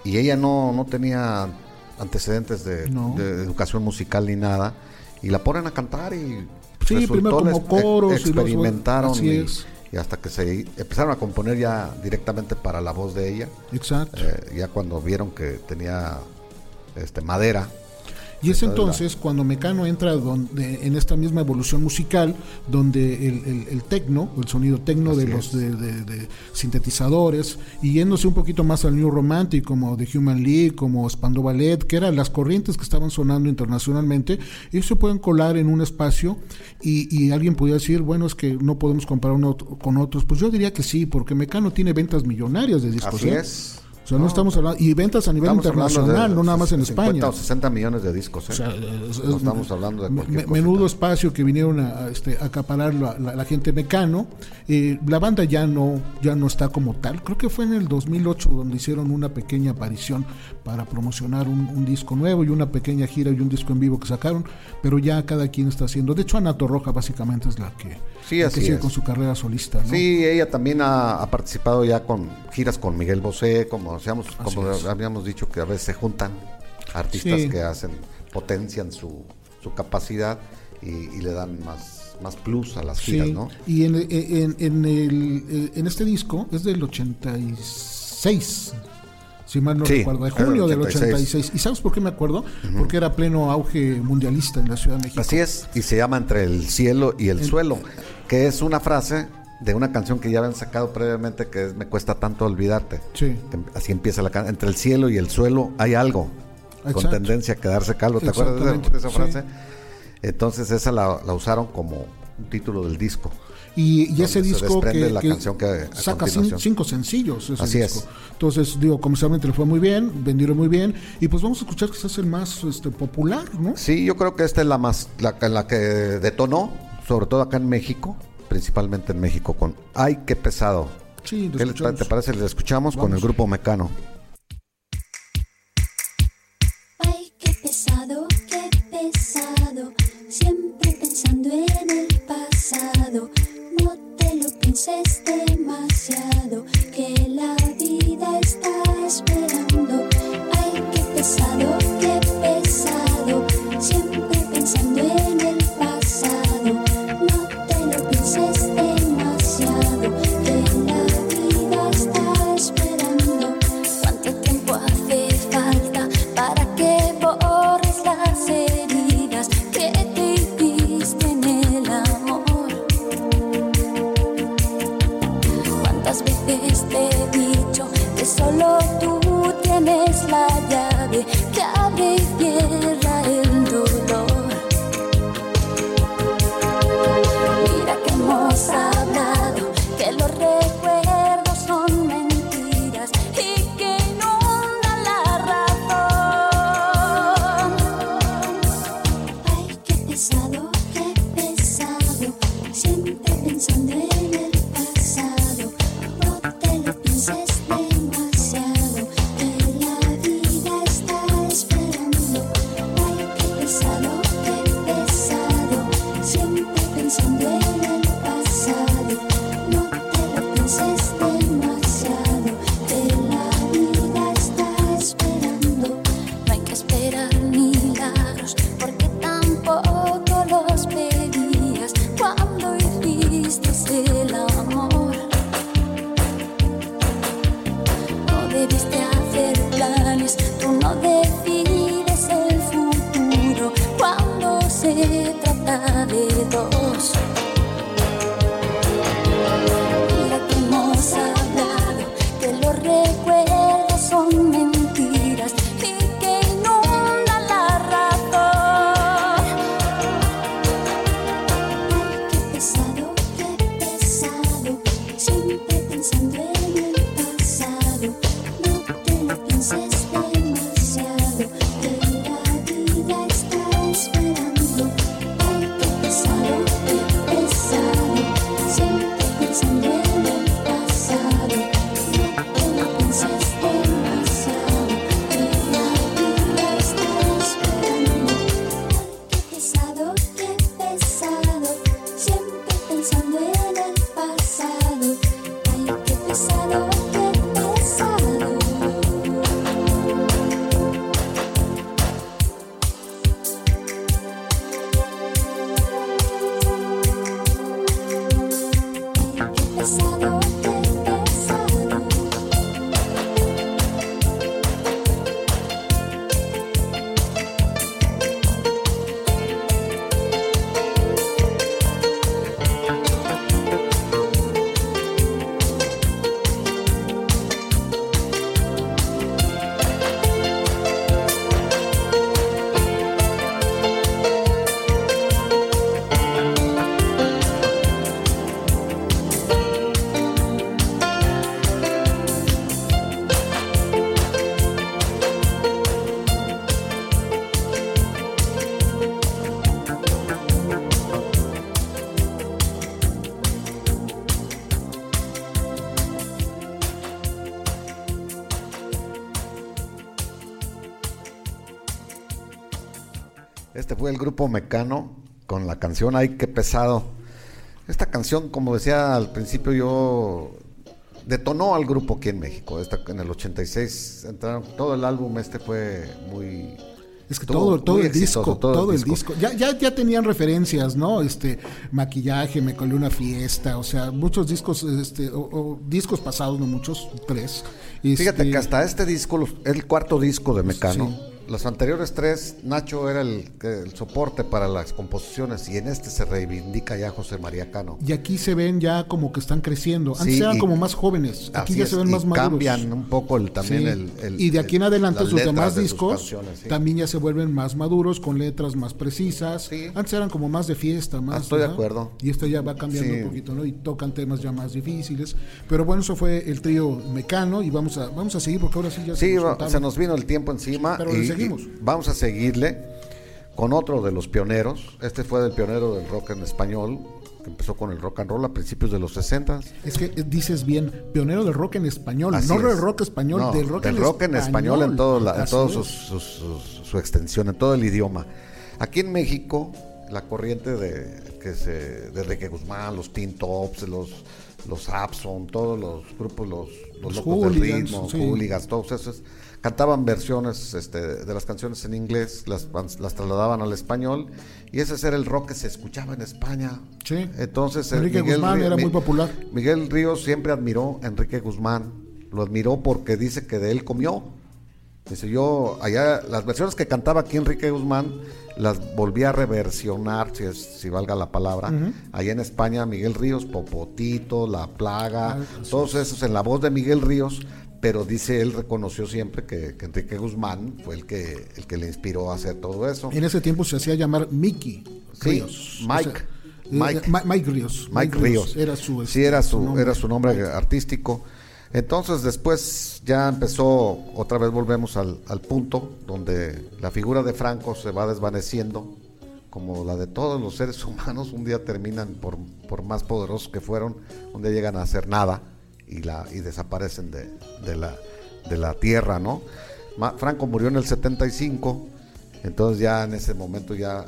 y ella no, no tenía antecedentes de, educación musical ni nada y la ponen a cantar y sí, primero como coros experimentaron y, hasta que se empezaron a componer ya directamente para la voz de ella. Exacto. Eh, ya cuando vieron que tenía este madera y es entonces cuando Mecano entra donde, en esta misma evolución musical, donde el, el, tecno, el sonido tecno de los de, sintetizadores, y yéndose un poquito más al New Romantic, como The Human League, como Spandau Ballet, que eran las corrientes que estaban sonando internacionalmente, ellos se pueden colar en un espacio y, alguien podría decir, bueno, es que no podemos comparar uno con otros. Pues yo diría que sí, porque Mecano tiene ventas millonarias de discos. Así ¿eh? es. O sea, no, estamos hablando. Y ventas a nivel internacional, no nada más en España. o 60 millones de discos. ¿eh? O sea, no estamos hablando de cualquier Menudo espacio que vinieron a, este, acaparar la, gente mecano. Eh, la banda ya no, ya no está como tal. Creo que fue en el 2008 donde hicieron una pequeña aparición para promocionar un, disco nuevo y una pequeña gira y un disco en vivo que sacaron. Pero ya cada quien está haciendo. De hecho, Anato Roja básicamente es la que, sí, así sigue con su carrera solista. Sí, ella también ha, ha participado ya con giras con Miguel Bosé, como conocíamos, como habíamos dicho, que a veces se juntan artistas que hacen, potencian su, su capacidad y, le dan más, más plus a las giras, sí. ¿no? Y en, en, en, el, en este disco es del 86 si mal no sí, recuerdo, de junio del 86. ¿Y sabes por qué me acuerdo? Porque era pleno auge mundialista en la Ciudad de México. Así es, y se llama Entre el cielo y el... suelo, que es una frase de una canción que ya habían sacado previamente que es Me cuesta tanto olvidarte. Em, así empieza la canción. Entre el cielo y el suelo hay algo. Con tendencia a quedarse calvo. ¿Te acuerdas de esa, frase? Entonces esa la, usaron como título del disco. Y, y ese disco que, la canción que saca cinco sencillos. Ese Así disco. es. Entonces, digo, comercialmente le fue muy bien, vendieron muy bien. Y pues vamos a escuchar que es el más este, popular, ¿no? Sí, yo creo que esta es la más, la, la que detonó, sobre todo acá en México principalmente en México, con Ay, qué pesado. Sí, ¿Qué ¿Te parece? Le escuchamos con el grupo Mecano. el grupo Mecano con la canción Ay, qué pesado. Esta canción, como decía al principio, yo detonó al grupo aquí en México. Esta, en el 86 entraron, todo el álbum este fue muy... Es que todo, todo, el disco, todo, el, disco. Ya, ya, ya tenían referencias, ¿no? Este, maquillaje, me colé una fiesta, o sea, muchos discos, este, o, discos pasados, no muchos, tres. Fíjate este, que hasta este disco, el cuarto disco de Mecano, sí los anteriores tres, Nacho era el, soporte para las composiciones y en este se reivindica ya José María Cano. Y aquí se ven ya como que están creciendo. Antes eran como más jóvenes, aquí ya se ven más maduros. Cambian un poco el, también el, Y de aquí en adelante sus demás discos también ya se vuelven más maduros, con letras más precisas. Antes eran como más de fiesta, más. Ah, estoy de acuerdo. Y esto ya va cambiando un poquito, ¿no? Y tocan temas ya más difíciles. Pero bueno, eso fue el trío Mecano y vamos a, vamos a seguir porque ahora sí ya se, nos, se nos vino el tiempo encima. Pero y, vamos a seguirle con otro de los pioneros. Este fue el pionero del rock en español, que empezó con el rock and roll a principios de los 60. Es que dices bien, pionero del rock en español, no del rock español, del rock, en, rock en español en todo, la, en todo su, extensión, en todo el idioma. Aquí en México, la corriente de que se de Enrique Guzmán, los Teen Tops, los los Abson, todos los grupos, los, los, locos del ritmo, hooligans, todos esos cantaban versiones este, de las canciones en inglés, las, las trasladaban al español y ese era el rock que se escuchaba en España. Sí. Entonces, Enrique Guzmán era muy popular. Miguel Ríos siempre admiró a Enrique Guzmán, lo admiró porque dice que de él comió. Dice yo, allá, las versiones que cantaba aquí Enrique Guzmán, las volví a reversionar, si, si valga la palabra. Allá en España, Miguel Ríos, Popotito, La Plaga, ah, todos esos en la voz de Miguel Ríos, pero dice él reconoció siempre que, Enrique Guzmán fue el que el que le inspiró a hacer todo eso. En ese tiempo se hacía llamar Mickey Ríos. Mike. Eh, Mike. Mike, Ríos. Mike, Ríos. Era su, sí, era su, era su nombre artístico. Entonces después ya empezó, otra vez volvemos al, al, punto donde la figura de Franco se va desvaneciendo, como la de todos los seres humanos, un día terminan, por, por más poderosos que fueron, un día llegan a hacer nada y, la, y desaparecen de, de, la, de la tierra, ¿no? Franco murió en el 75, entonces ya en ese momento ya,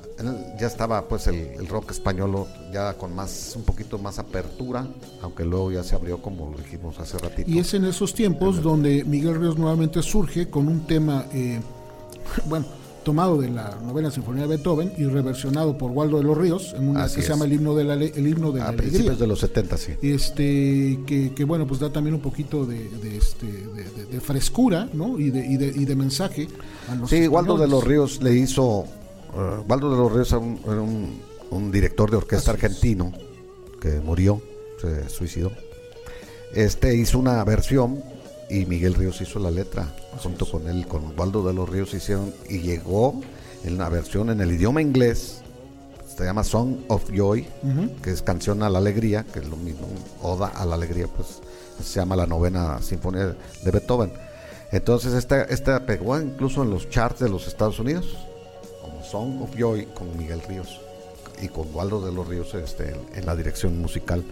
ya estaba pues el, rock español ya con más, un poquito más apertura, aunque luego ya se abrió como lo dijimos hace ratito. Y es en esos tiempos donde Miguel Ríos nuevamente surge con un tema, eh, bueno, tomado de la novena sinfonía de Beethoven y reversionado por Waldo de los Ríos en una que se llama el himno de la el himno de a principios de los 70 sí. Este que, bueno pues da también un poquito de, este de, frescura no y de, y de, y de mensaje a los sí Waldo de los Ríos le hizo uh, Waldo de los Ríos era un, un, director de orquesta argentino que murió se suicidó. Este hizo una versión y Miguel Ríos hizo la letra junto con él, con Waldo de los Ríos hicieron y llegó en la versión en el idioma inglés, se llama Song of Joy, que es canción a la alegría, que es lo mismo, oda a la alegría, pues se llama la novena sinfonía de Beethoven. Entonces esta, esta pegó incluso en los charts de los Estados Unidos, como Song of Joy con Miguel Ríos y con Waldo de los Ríos este, en la dirección musical.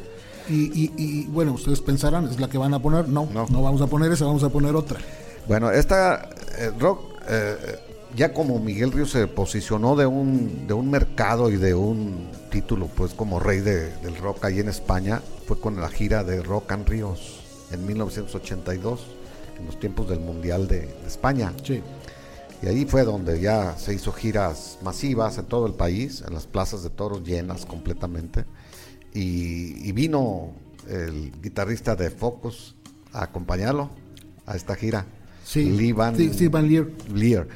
Y, bueno, ustedes pensarán, ¿es la que van a poner? No, no, vamos a poner esa, vamos a poner otra. Bueno, esta eh, rock, eh, ya como Miguel Ríos se posicionó de un, de un mercado y de un título, pues como rey del rock ahí en España, fue con la gira de Rock and Ríos en 1982, en los tiempos del Mundial de, España. Sí. Y ahí fue donde ya se hizo giras masivas en todo el país, en las plazas de toros llenas completamente y, vino el guitarrista de Focus a acompañarlo a esta gira. Sí, Lee Van, Lear.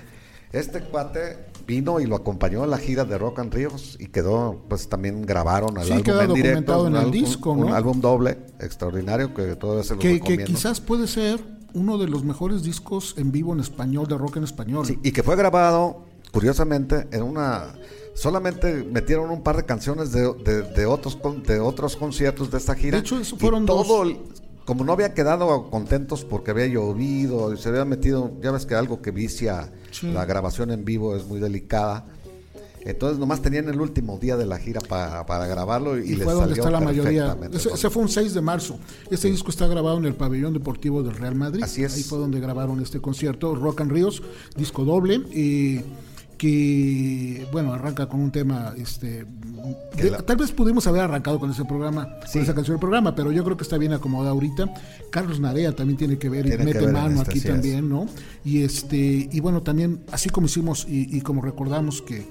Este cuate vino y lo acompañó a la gira de Rock and Ríos y quedó, pues también grabaron el álbum en directo, en el disco, un, álbum doble extraordinario que todo eso lo que, que quizás puede ser uno de los mejores discos en vivo en español de rock en español. Sí, y que fue grabado curiosamente en una solamente metieron un par de canciones de, de, otros de otros conciertos de esta gira. De hecho, fueron todo, como no había quedado contentos porque había llovido y se había metido, ya ves que algo que vicia la grabación en vivo es muy delicada. Entonces nomás tenían el último día de la gira para, grabarlo y, les fue donde está la mayoría. Ese, fue un 6 de marzo. Este disco está grabado en el pabellón deportivo del Real Madrid. Así es. Ahí fue donde grabaron este concierto, Rock and Ríos, disco doble. Y que, bueno, arranca con un tema, este, tal vez pudimos haber arrancado con ese programa, con esa canción del programa, pero yo creo que está bien acomodada ahorita. Carlos Narea también tiene que ver y mete mano aquí también, ¿no? Y este, y bueno, también, así como hicimos y, como recordamos que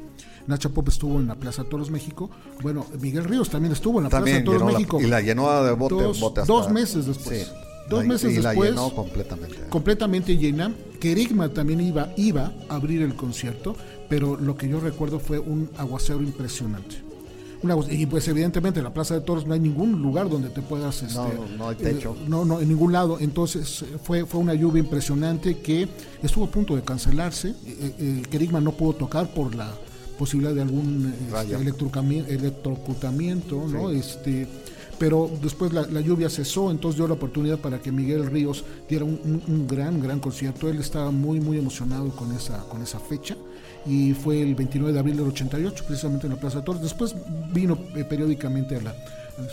Nacha Pop estuvo en la Plaza Toros México. Bueno, Miguel Ríos también estuvo en la Plaza Toros México. y la llenó de bote, dos, dos meses después. Dos meses y después. La llenó completamente. Completamente llena. Kerigma también iba, iba a abrir el concierto, pero lo que yo recuerdo fue un aguacero impresionante. y pues evidentemente en la Plaza de Toros no hay ningún lugar donde te puedas... Este, no, no hay techo. Eh, no, no, en ningún lado. Entonces fue, fue una lluvia impresionante que estuvo a punto de cancelarse. Eh, eh, Kerigma no pudo tocar por la posibilidad de algún este, electrocutamiento, ¿no? Este, pero después la, lluvia cesó, entonces dio la oportunidad para que Miguel Ríos diera un, gran, gran concierto. Él estaba muy, muy emocionado con esa, con esa fecha y fue el 29 de abril del 88, precisamente en la Plaza Torres. Después vino eh, periódicamente a la,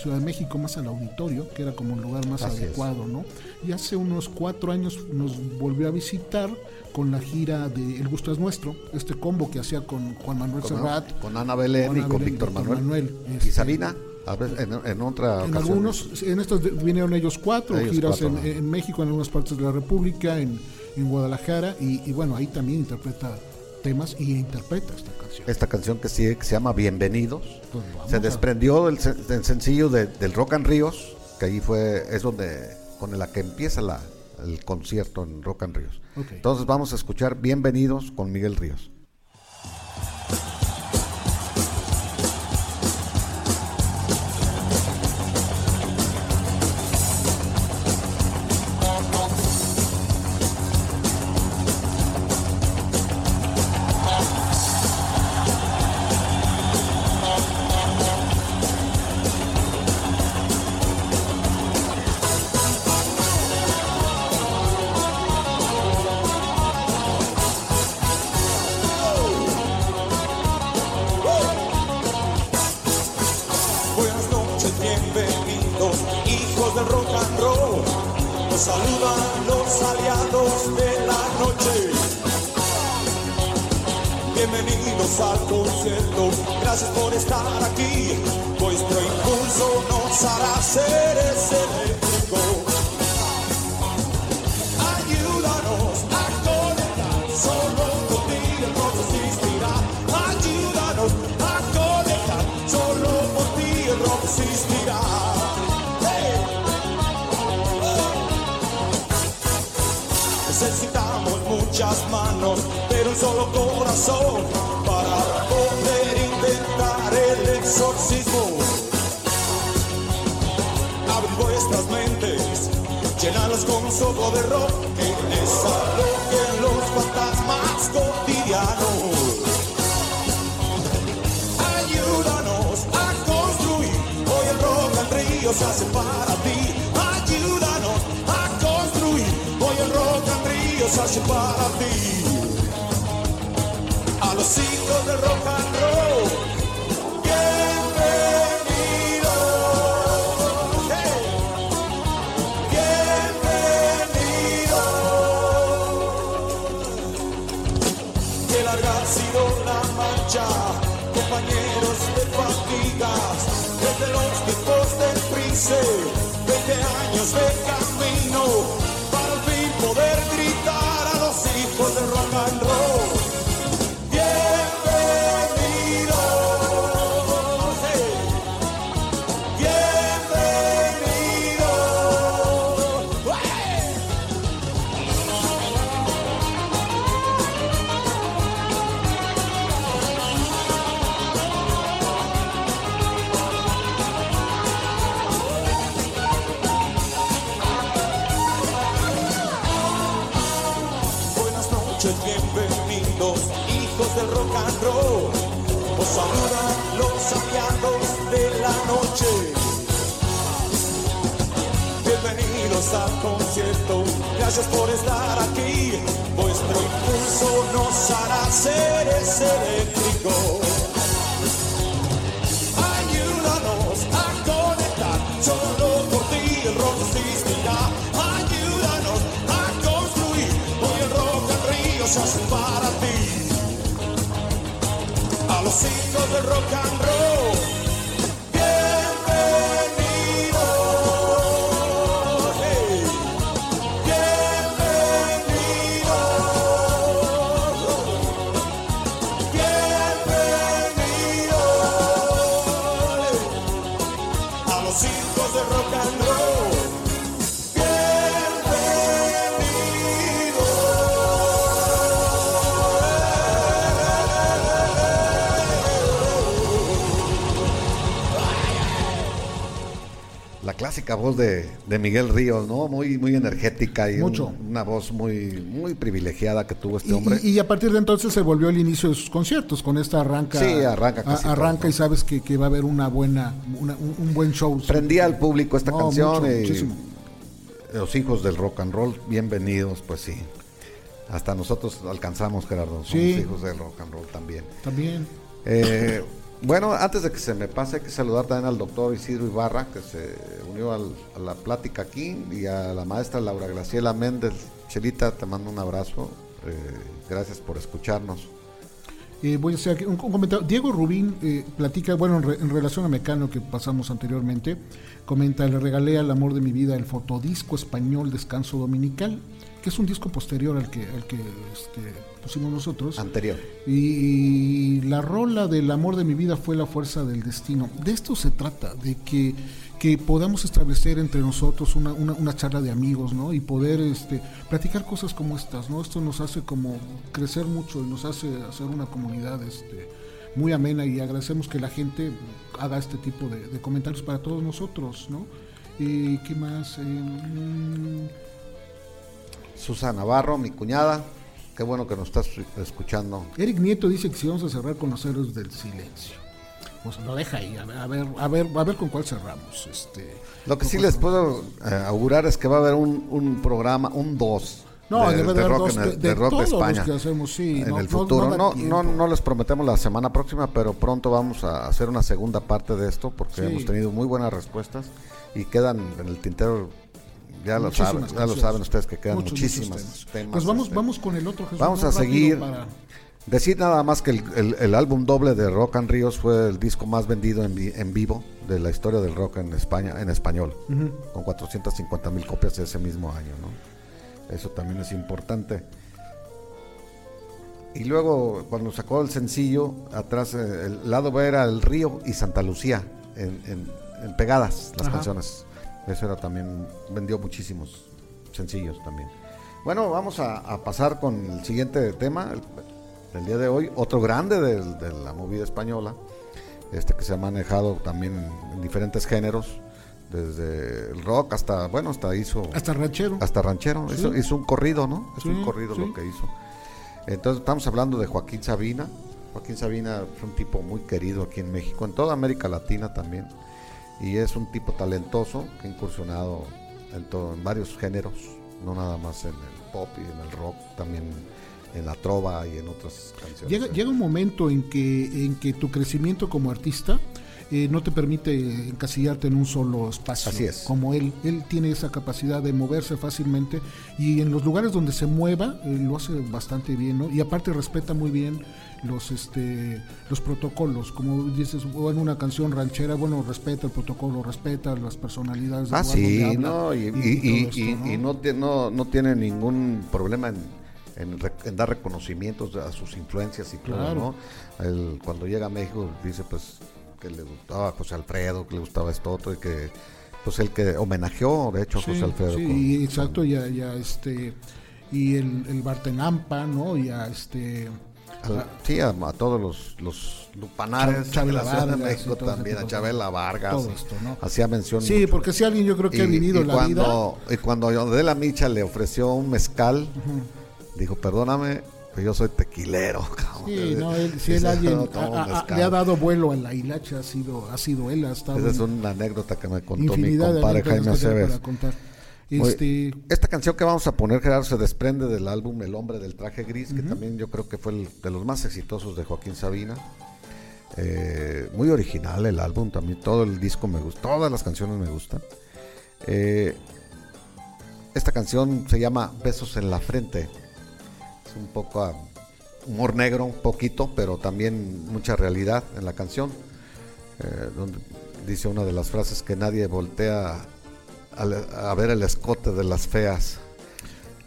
Ciudad de México, más al auditorio, que era como un lugar más adecuado, ¿no? Y hace unos cuatro años nos volvió a visitar con la gira de El Gusto es Nuestro, este combo que hacía con Juan Manuel Serrat. Con Ana Belén y con Víctor Manuel. y este, Sabina en, otra en algunos, en estos vinieron ellos cuatro, giras en, México, en algunas partes de la República, en, Guadalajara, y, bueno, ahí también interpreta temas y interpreta esta canción. Esta canción que, sí, se llama Bienvenidos, pues se desprendió del, sencillo del Rock and Ríos, que ahí fue, es donde, con la que empieza la, el concierto en Rock and Ríos. Entonces vamos a escuchar Bienvenidos con Miguel Ríos. Voz de, de Miguel Ríos, ¿no? Muy, muy energética y Mucho. un- una voz muy, muy privilegiada que tuvo este Y, hombre. y- y a partir de entonces se volvió el inicio de sus conciertos. Con esta arranca. Sí, arranca a- casi arranca todo, y sabes que, que va a haber una buena, una- un, un buen show. Prendía al público esta No, canción mucho, y muchísimo. los hijos del rock and roll, bienvenidos, pues sí. Hasta nosotros alcanzamos, Gerardo, somos Sí. hijos del rock and roll también. También. Eh, bueno, antes de que se me pase, hay que saludar también al doctor Isidro Ibarra, que se unió al- a la plática aquí, y a la maestra Laura Graciela Méndez. Chelita, te mando un abrazo. eh, gracias por escucharnos. Eh, voy a hacer aquí un, un comentario. Diego Rubín eh, platica, bueno, en, re- en relación a Mecano que pasamos anteriormente, comenta, le regalé al amor de mi vida el fotodisco español Descanso Dominical, que es un disco posterior al que, al que este, pusimos nosotros. Anterior. Y la rola del amor de mi vida fue la fuerza del destino. De esto se trata, de que, que podamos establecer entre nosotros una, una, una charla de amigos, ¿no? Y poder este, platicar cosas como estas, ¿no? Esto nos hace como crecer mucho y nos hace hacer una comunidad este, muy amena y agradecemos que la gente haga este tipo de, de comentarios para todos nosotros, ¿no? Eh, ¿Qué más? Eh, mm, Susana Navarro, mi cuñada. Qué bueno que nos estás escuchando. Eric Nieto dice que si vamos a cerrar con los héroes del silencio. Pues lo deja ahí, a ver, a ver, a ver, a ver con cuál cerramos. Este, Lo que sí les puedo eh, augurar es que va a haber un, un programa, un 2. No, debe haber rock, dos en de- el- de de rock de los España. que hacemos, sí, en no- el no futuro. No, no, no, les prometemos la semana próxima, pero pronto vamos a hacer una segunda parte de esto porque Sí. hemos tenido muy buenas respuestas y quedan en el tintero. Ya lo saben, ya lo saben ustedes que quedan Muchos, muchísimas temas. Pues vamos, este. vamos con el otro Jesús, Vamos a seguir. para- Decir nada más que el, el- el álbum doble de Rock and Ríos fue el disco más vendido en, vi- en vivo de la historia del rock en España, en español, con 450 mil copias de ese mismo año, ¿no? Eso también es importante. Y luego, cuando sacó el sencillo, atrás, eh, el lado B era El Río y Santa Lucía, en, en- en pegadas las Ajá. canciones. Eso era también, vendió muchísimos sencillos también. Bueno, vamos a, a pasar con el siguiente tema el- del día de hoy. Otro grande del- de, la movida española, este que se ha manejado también en diferentes géneros, desde el rock hasta, bueno, hasta hizo Hasta ranchero. hasta ranchero. Sí. Hizo, hizo un corrido, ¿no? Es Sí, un corrido sí. lo que hizo. Entonces estamos hablando de Joaquín Sabina. Joaquín Sabina fue un tipo muy querido aquí en México, en toda América Latina también. Y es un tipo talentoso que ha incursionado en, todo, en varios géneros, no nada más en el pop y en el rock, también en la trova y en otras canciones. Llega, llega un momento en que, en que tu crecimiento como artista eh, no te permite encasillarte en un solo espacio. Así es. Como él, él tiene esa capacidad de moverse fácilmente y en los lugares donde se mueva eh, lo hace bastante bien, ¿no? Y aparte respeta muy bien los este los protocolos, como dices, o en una canción ranchera, bueno, respeta el protocolo, respeta las personalidades. Ah, sí, habla no, y, y esto, ¿no? y no, no tiene ningún problema en, en en dar reconocimientos a sus influencias y todo, Claro. ¿no? Él, cuando llega a México dice pues que le gustaba José Alfredo, que le gustaba esto otro y que pues el que homenajeó de hecho a Sí, José Alfredo. sí, con- y exacto, ya, ya este y el, el Bartenampa, ¿no? Y a este al- a- sí, a, a todos los, los lupanares de la Ciudad de y México también, a Chabela Vargas. todo y esto, ¿no? Hacía mención. Sí, mucho. porque si alguien yo creo que ha vivido la vida, cuando, Y cuando Adela Micha le ofreció un mezcal, dijo, perdóname, pero yo soy tequilero. cabrón". sí, no, él, si él alguien "No tomo a- a- mezcal". le ha dado vuelo a la hilacha, ha sido, ha sido él, ha estado Esa es una anécdota que me contó mi compadre Jaime Aceves. Este, Esta canción que vamos a poner, Gerardo, se desprende del álbum El hombre del traje gris, que también yo creo que fue el- de los más exitosos de Joaquín Sabina. Eh, muy original el álbum, también todo el disco me gusta, todas las canciones me gustan. Eh, esta canción se llama Besos en la frente. Es un poco a- humor negro un poquito, pero también mucha realidad en la canción, eh, donde dice una de las frases que nadie voltea a, ver el escote de las feas.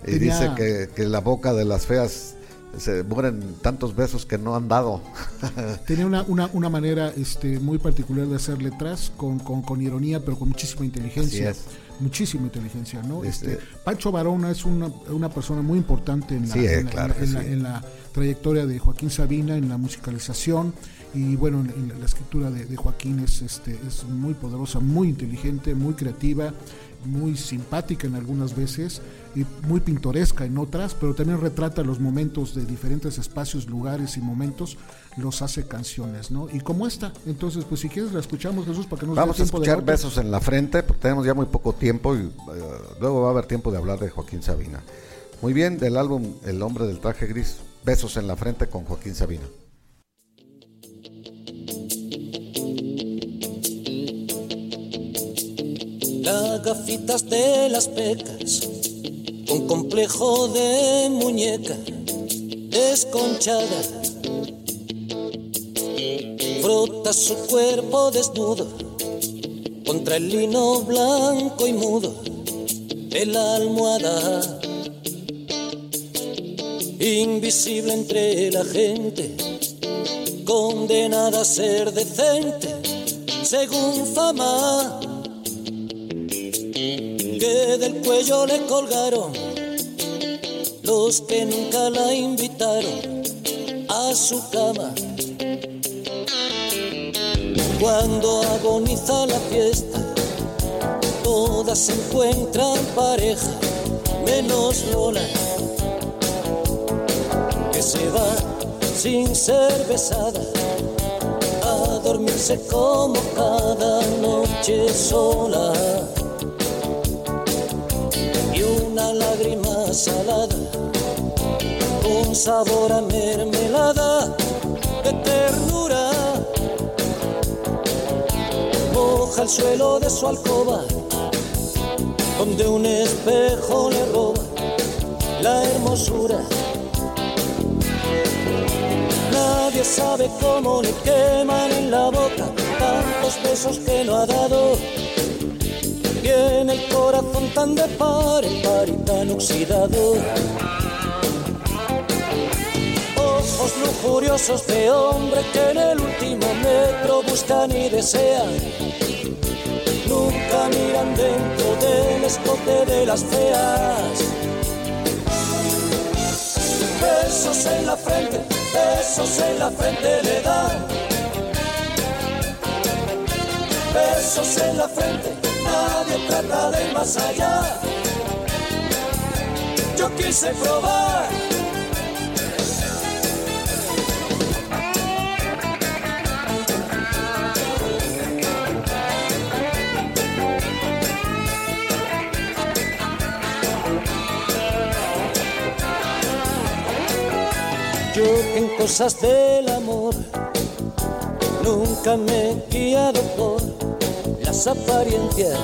Y dice que, que la boca de las feas se mueren tantos besos que no han dado. Tenía una, una, una, manera este, muy particular de hacer letras, con, con, con ironía, pero con muchísima inteligencia. Muchísima inteligencia, ¿no? Este, este Pancho Barona es una, una, persona muy importante en la, en, la, trayectoria de Joaquín Sabina, en la musicalización. Y bueno, en, la escritura de, de, Joaquín es, este, es muy poderosa, muy inteligente, muy creativa, muy simpática en algunas veces y muy pintoresca en otras, pero también retrata los momentos de diferentes espacios, lugares y momentos, los hace canciones, ¿no? Y como esta, entonces, pues si quieres la escuchamos, Jesús, para que nos Vamos a escuchar besos en la frente, porque tenemos ya muy poco tiempo y eh, luego va a haber tiempo de hablar de Joaquín Sabina. Muy bien, del álbum El hombre del traje gris, besos en la frente con Joaquín Sabina. Las gafitas de las pecas con complejo de muñeca desconchada. Frota su cuerpo desnudo contra el lino blanco y mudo de la almohada. Invisible entre la gente, condenada a ser decente, según fama que del cuello le colgaron los que nunca la invitaron a su cama. Cuando agoniza la fiesta, todas se encuentran pareja, menos Lola, que se va sin ser besada a dormirse como cada noche sola con sabor a mermelada de ternura. Moja el suelo de su alcoba, donde un espejo le roba la hermosura. Nadie sabe cómo le queman en la boca tantos besos que no ha dado tiene el corazón tan de par en par y tan oxidado. Ojos lujuriosos de hombre que en el último metro buscan y desean. Nunca miran dentro del escote de las feas. Besos en la frente, besos en la frente le dan. Besos en la frente trata de más allá. Yo quise probar. Yo en cosas del amor nunca me he guiado por las apariencias.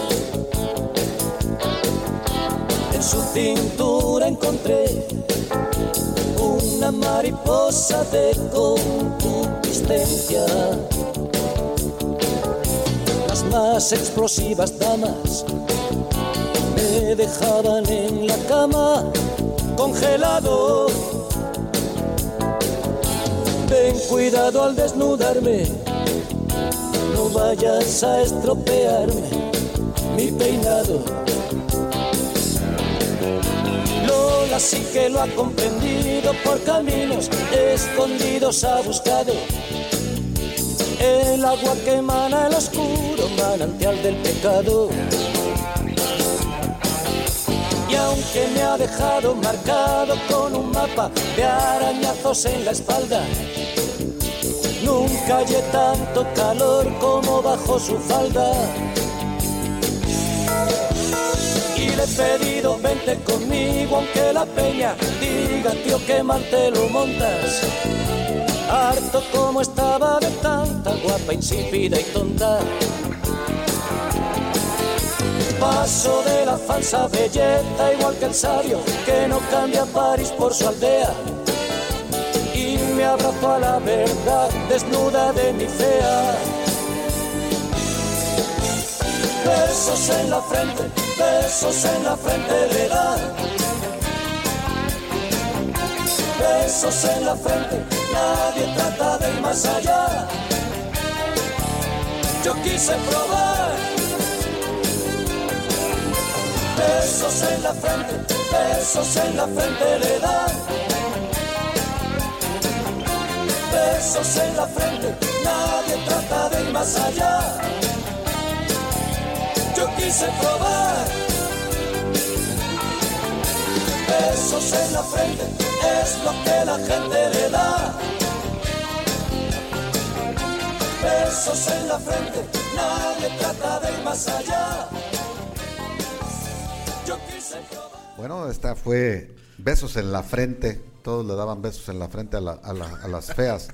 En su cintura encontré una mariposa de concupiscencia. Las más explosivas damas me dejaban en la cama congelado. Ten cuidado al desnudarme vayas a estropearme mi peinado. Lola sí que lo ha comprendido por caminos escondidos ha buscado el agua que emana el oscuro manantial del pecado. Y aunque me ha dejado marcado con un mapa de arañazos en la espalda, Nunca hallé tanto calor como bajo su falda. Y le he pedido vente conmigo aunque la peña diga tío que mal te lo montas. Harto como estaba de tanta guapa, insípida y tonta. Paso de la falsa belleza igual que el sabio que no cambia París por su aldea abrazo a la verdad desnuda de mi fea. Besos en la frente, besos en la frente le dan. Besos en la frente, nadie trata de ir más allá. Yo quise probar. Besos en la frente, besos en la frente le dan besos en la frente, nadie trata de ir más allá. Yo quise probar besos en la frente, es lo que la gente le da. Besos en la frente, nadie trata de ir más allá. Yo quise probar. Bueno, esta fue Besos en la frente. Todos le daban besos en la frente a, la- a la- a las feas.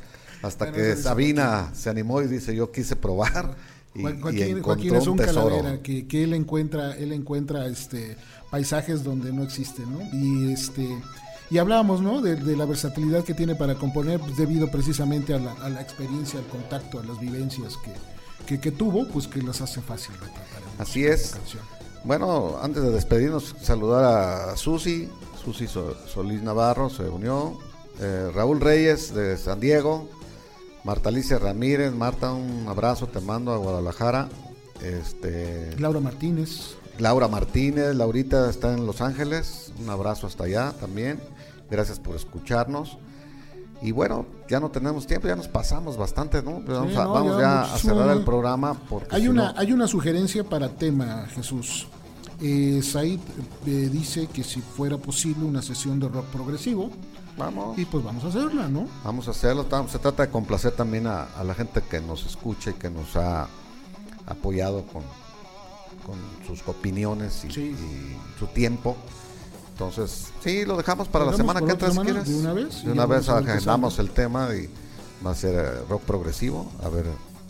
Hasta Bueno, que Sabina se animó y dice, yo quise probar. Y, Joaquín, y Joaquín encontró es un un tesoro. calavera que, que él encuentra, él encuentra este paisajes donde no existen, ¿no? Y este y hablábamos, ¿no? De, de la versatilidad que tiene para componer pues, debido precisamente a la, a la experiencia, al contacto, a las vivencias que, que, que tuvo, pues que las hace fácil retratar Así es. canción. Bueno, antes de despedirnos, saludar a Susi, Susi So- Solís Navarro se unió, eh, Raúl Reyes de San Diego, Marta Alicia Ramírez, Marta, un abrazo, te mando a Guadalajara. Este, Laura Martínez, Laura Martínez, Laurita está en Los Ángeles, un abrazo hasta allá también. Gracias por escucharnos. Y bueno, ya no tenemos tiempo, ya nos pasamos bastante, ¿no? Pero vamos, Sí, a, vamos ya ya a cerrar el programa porque Hay si una, no- hay una sugerencia para tema, Jesús. Eh, Said eh, dice que si fuera posible una sesión de rock progresivo, vamos. y pues vamos a hacerla, ¿no? Vamos a hacerlo. Se trata de complacer también a, a la gente que nos escucha y que nos ha apoyado con, con sus opiniones y, Sí. y su tiempo. Entonces, sí, lo dejamos para la ¿Lo semana que entra, si quieres. ¿De una vez? De una vez agendamos el tema y va a ser eh, rock progresivo. A ver,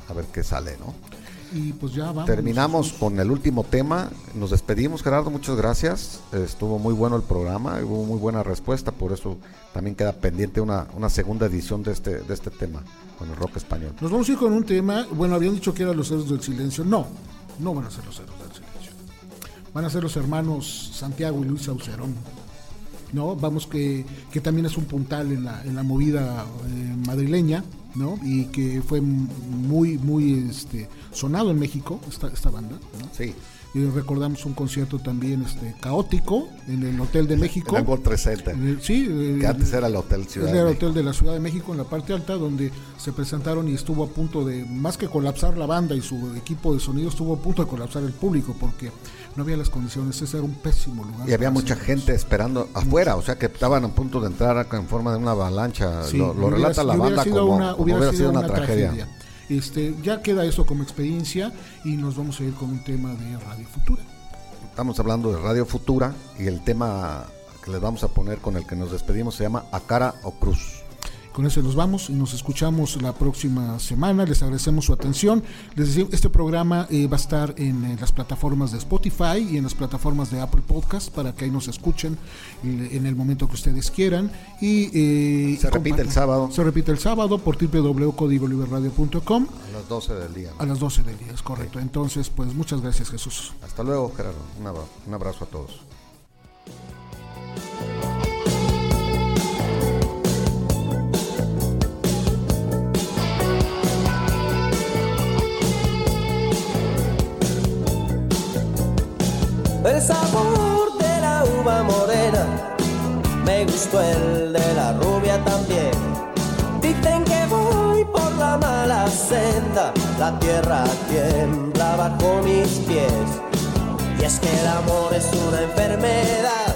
a ver qué sale, ¿no? Y pues ya vamos. Terminamos con el último tema. Nos despedimos, Gerardo. Muchas gracias. Estuvo muy bueno el programa. Hubo muy buena respuesta. Por eso también queda pendiente una, una segunda edición de este, de este tema con el rock español. Nos vamos a ir con un tema. Bueno, habían dicho que eran los héroes del silencio. No, no van a ser los héroes del silencio. Van a ser los hermanos Santiago y Luis Aucerón. ¿No? Vamos que, que también es un puntal en la, en la movida eh, madrileña, ¿no? Y que fue muy, muy este, sonado en México, esta, esta banda, ¿no? Sí. Y recordamos un concierto también este, caótico en el Hotel de México. En el World Center. En el- sí, eh, Que antes era el Hotel Ciudad el México. hotel de la Ciudad de México en la parte alta donde se presentaron y estuvo a punto de más que colapsar la banda y su equipo de sonido estuvo a punto de colapsar el público porque no había las condiciones ese era un pésimo lugar Y había mucha gente esperando afuera, o sea que estaban a punto de entrar en forma de una avalancha. Sí, lo lo hubiera- relata la banda como, una, como hubiera sido una tragedia. Este, ya queda eso como experiencia y nos vamos a ir con un tema de Radio Futura. Estamos hablando de Radio Futura y el tema que les vamos a poner con el que nos despedimos se llama A Cara o Cruz. Con eso nos vamos y nos escuchamos la próxima semana. Les agradecemos su atención. Les decimos, este programa eh, va a estar en, eh, las plataformas de Spotify y en las plataformas de Apple Podcast para que ahí nos escuchen eh, en el momento que ustedes quieran. Y eh, Se repite el sábado. Se repite el sábado por www.codigoliberradio.com A las 12 del día. a las 12 del día, es correcto. Entonces, pues muchas gracias Jesús. Hasta luego, Gerardo. Un abra- un abrazo a todos. El sabor de la uva morena, me gustó el de la rubia también. Dicen que voy por la mala senda, la tierra tiembla bajo mis pies. Y es que el amor es una enfermedad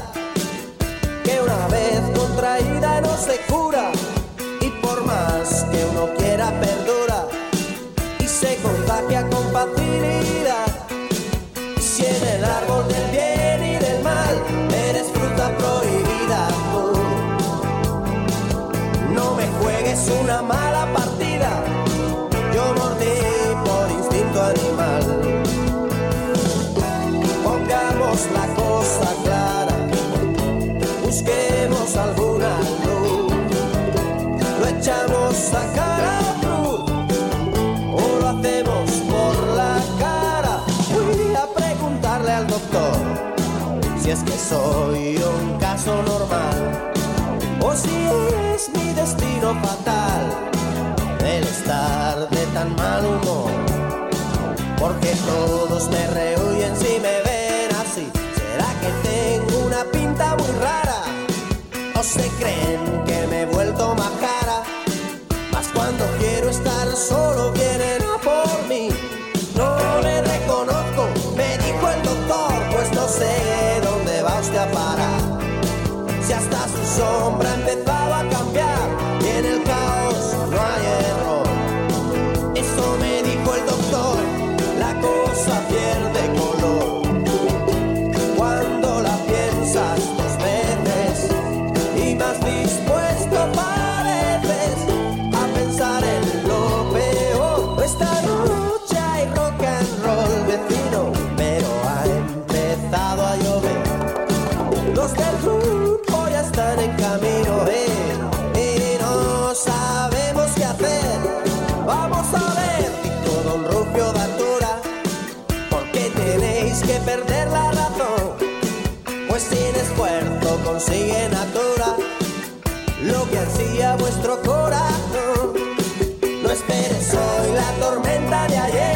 que una vez contraída no se cura. La cosa clara, busquemos alguna es que soy un caso normal. O si es mi destino fatal el estar de tan mal humor. Porque todos me rehuyen si me ven así. Será que tengo una pinta muy rara o se creen que me he vuelto más cara mas cuando quiero estar solo vienen por mí. No me reconozco me dijo el doctor pues no sé si hasta su sombra empezaba a cambiar. sin esfuerzo consigue natura lo que ansía vuestro corazón. No esperes hoy la tormenta de ayer.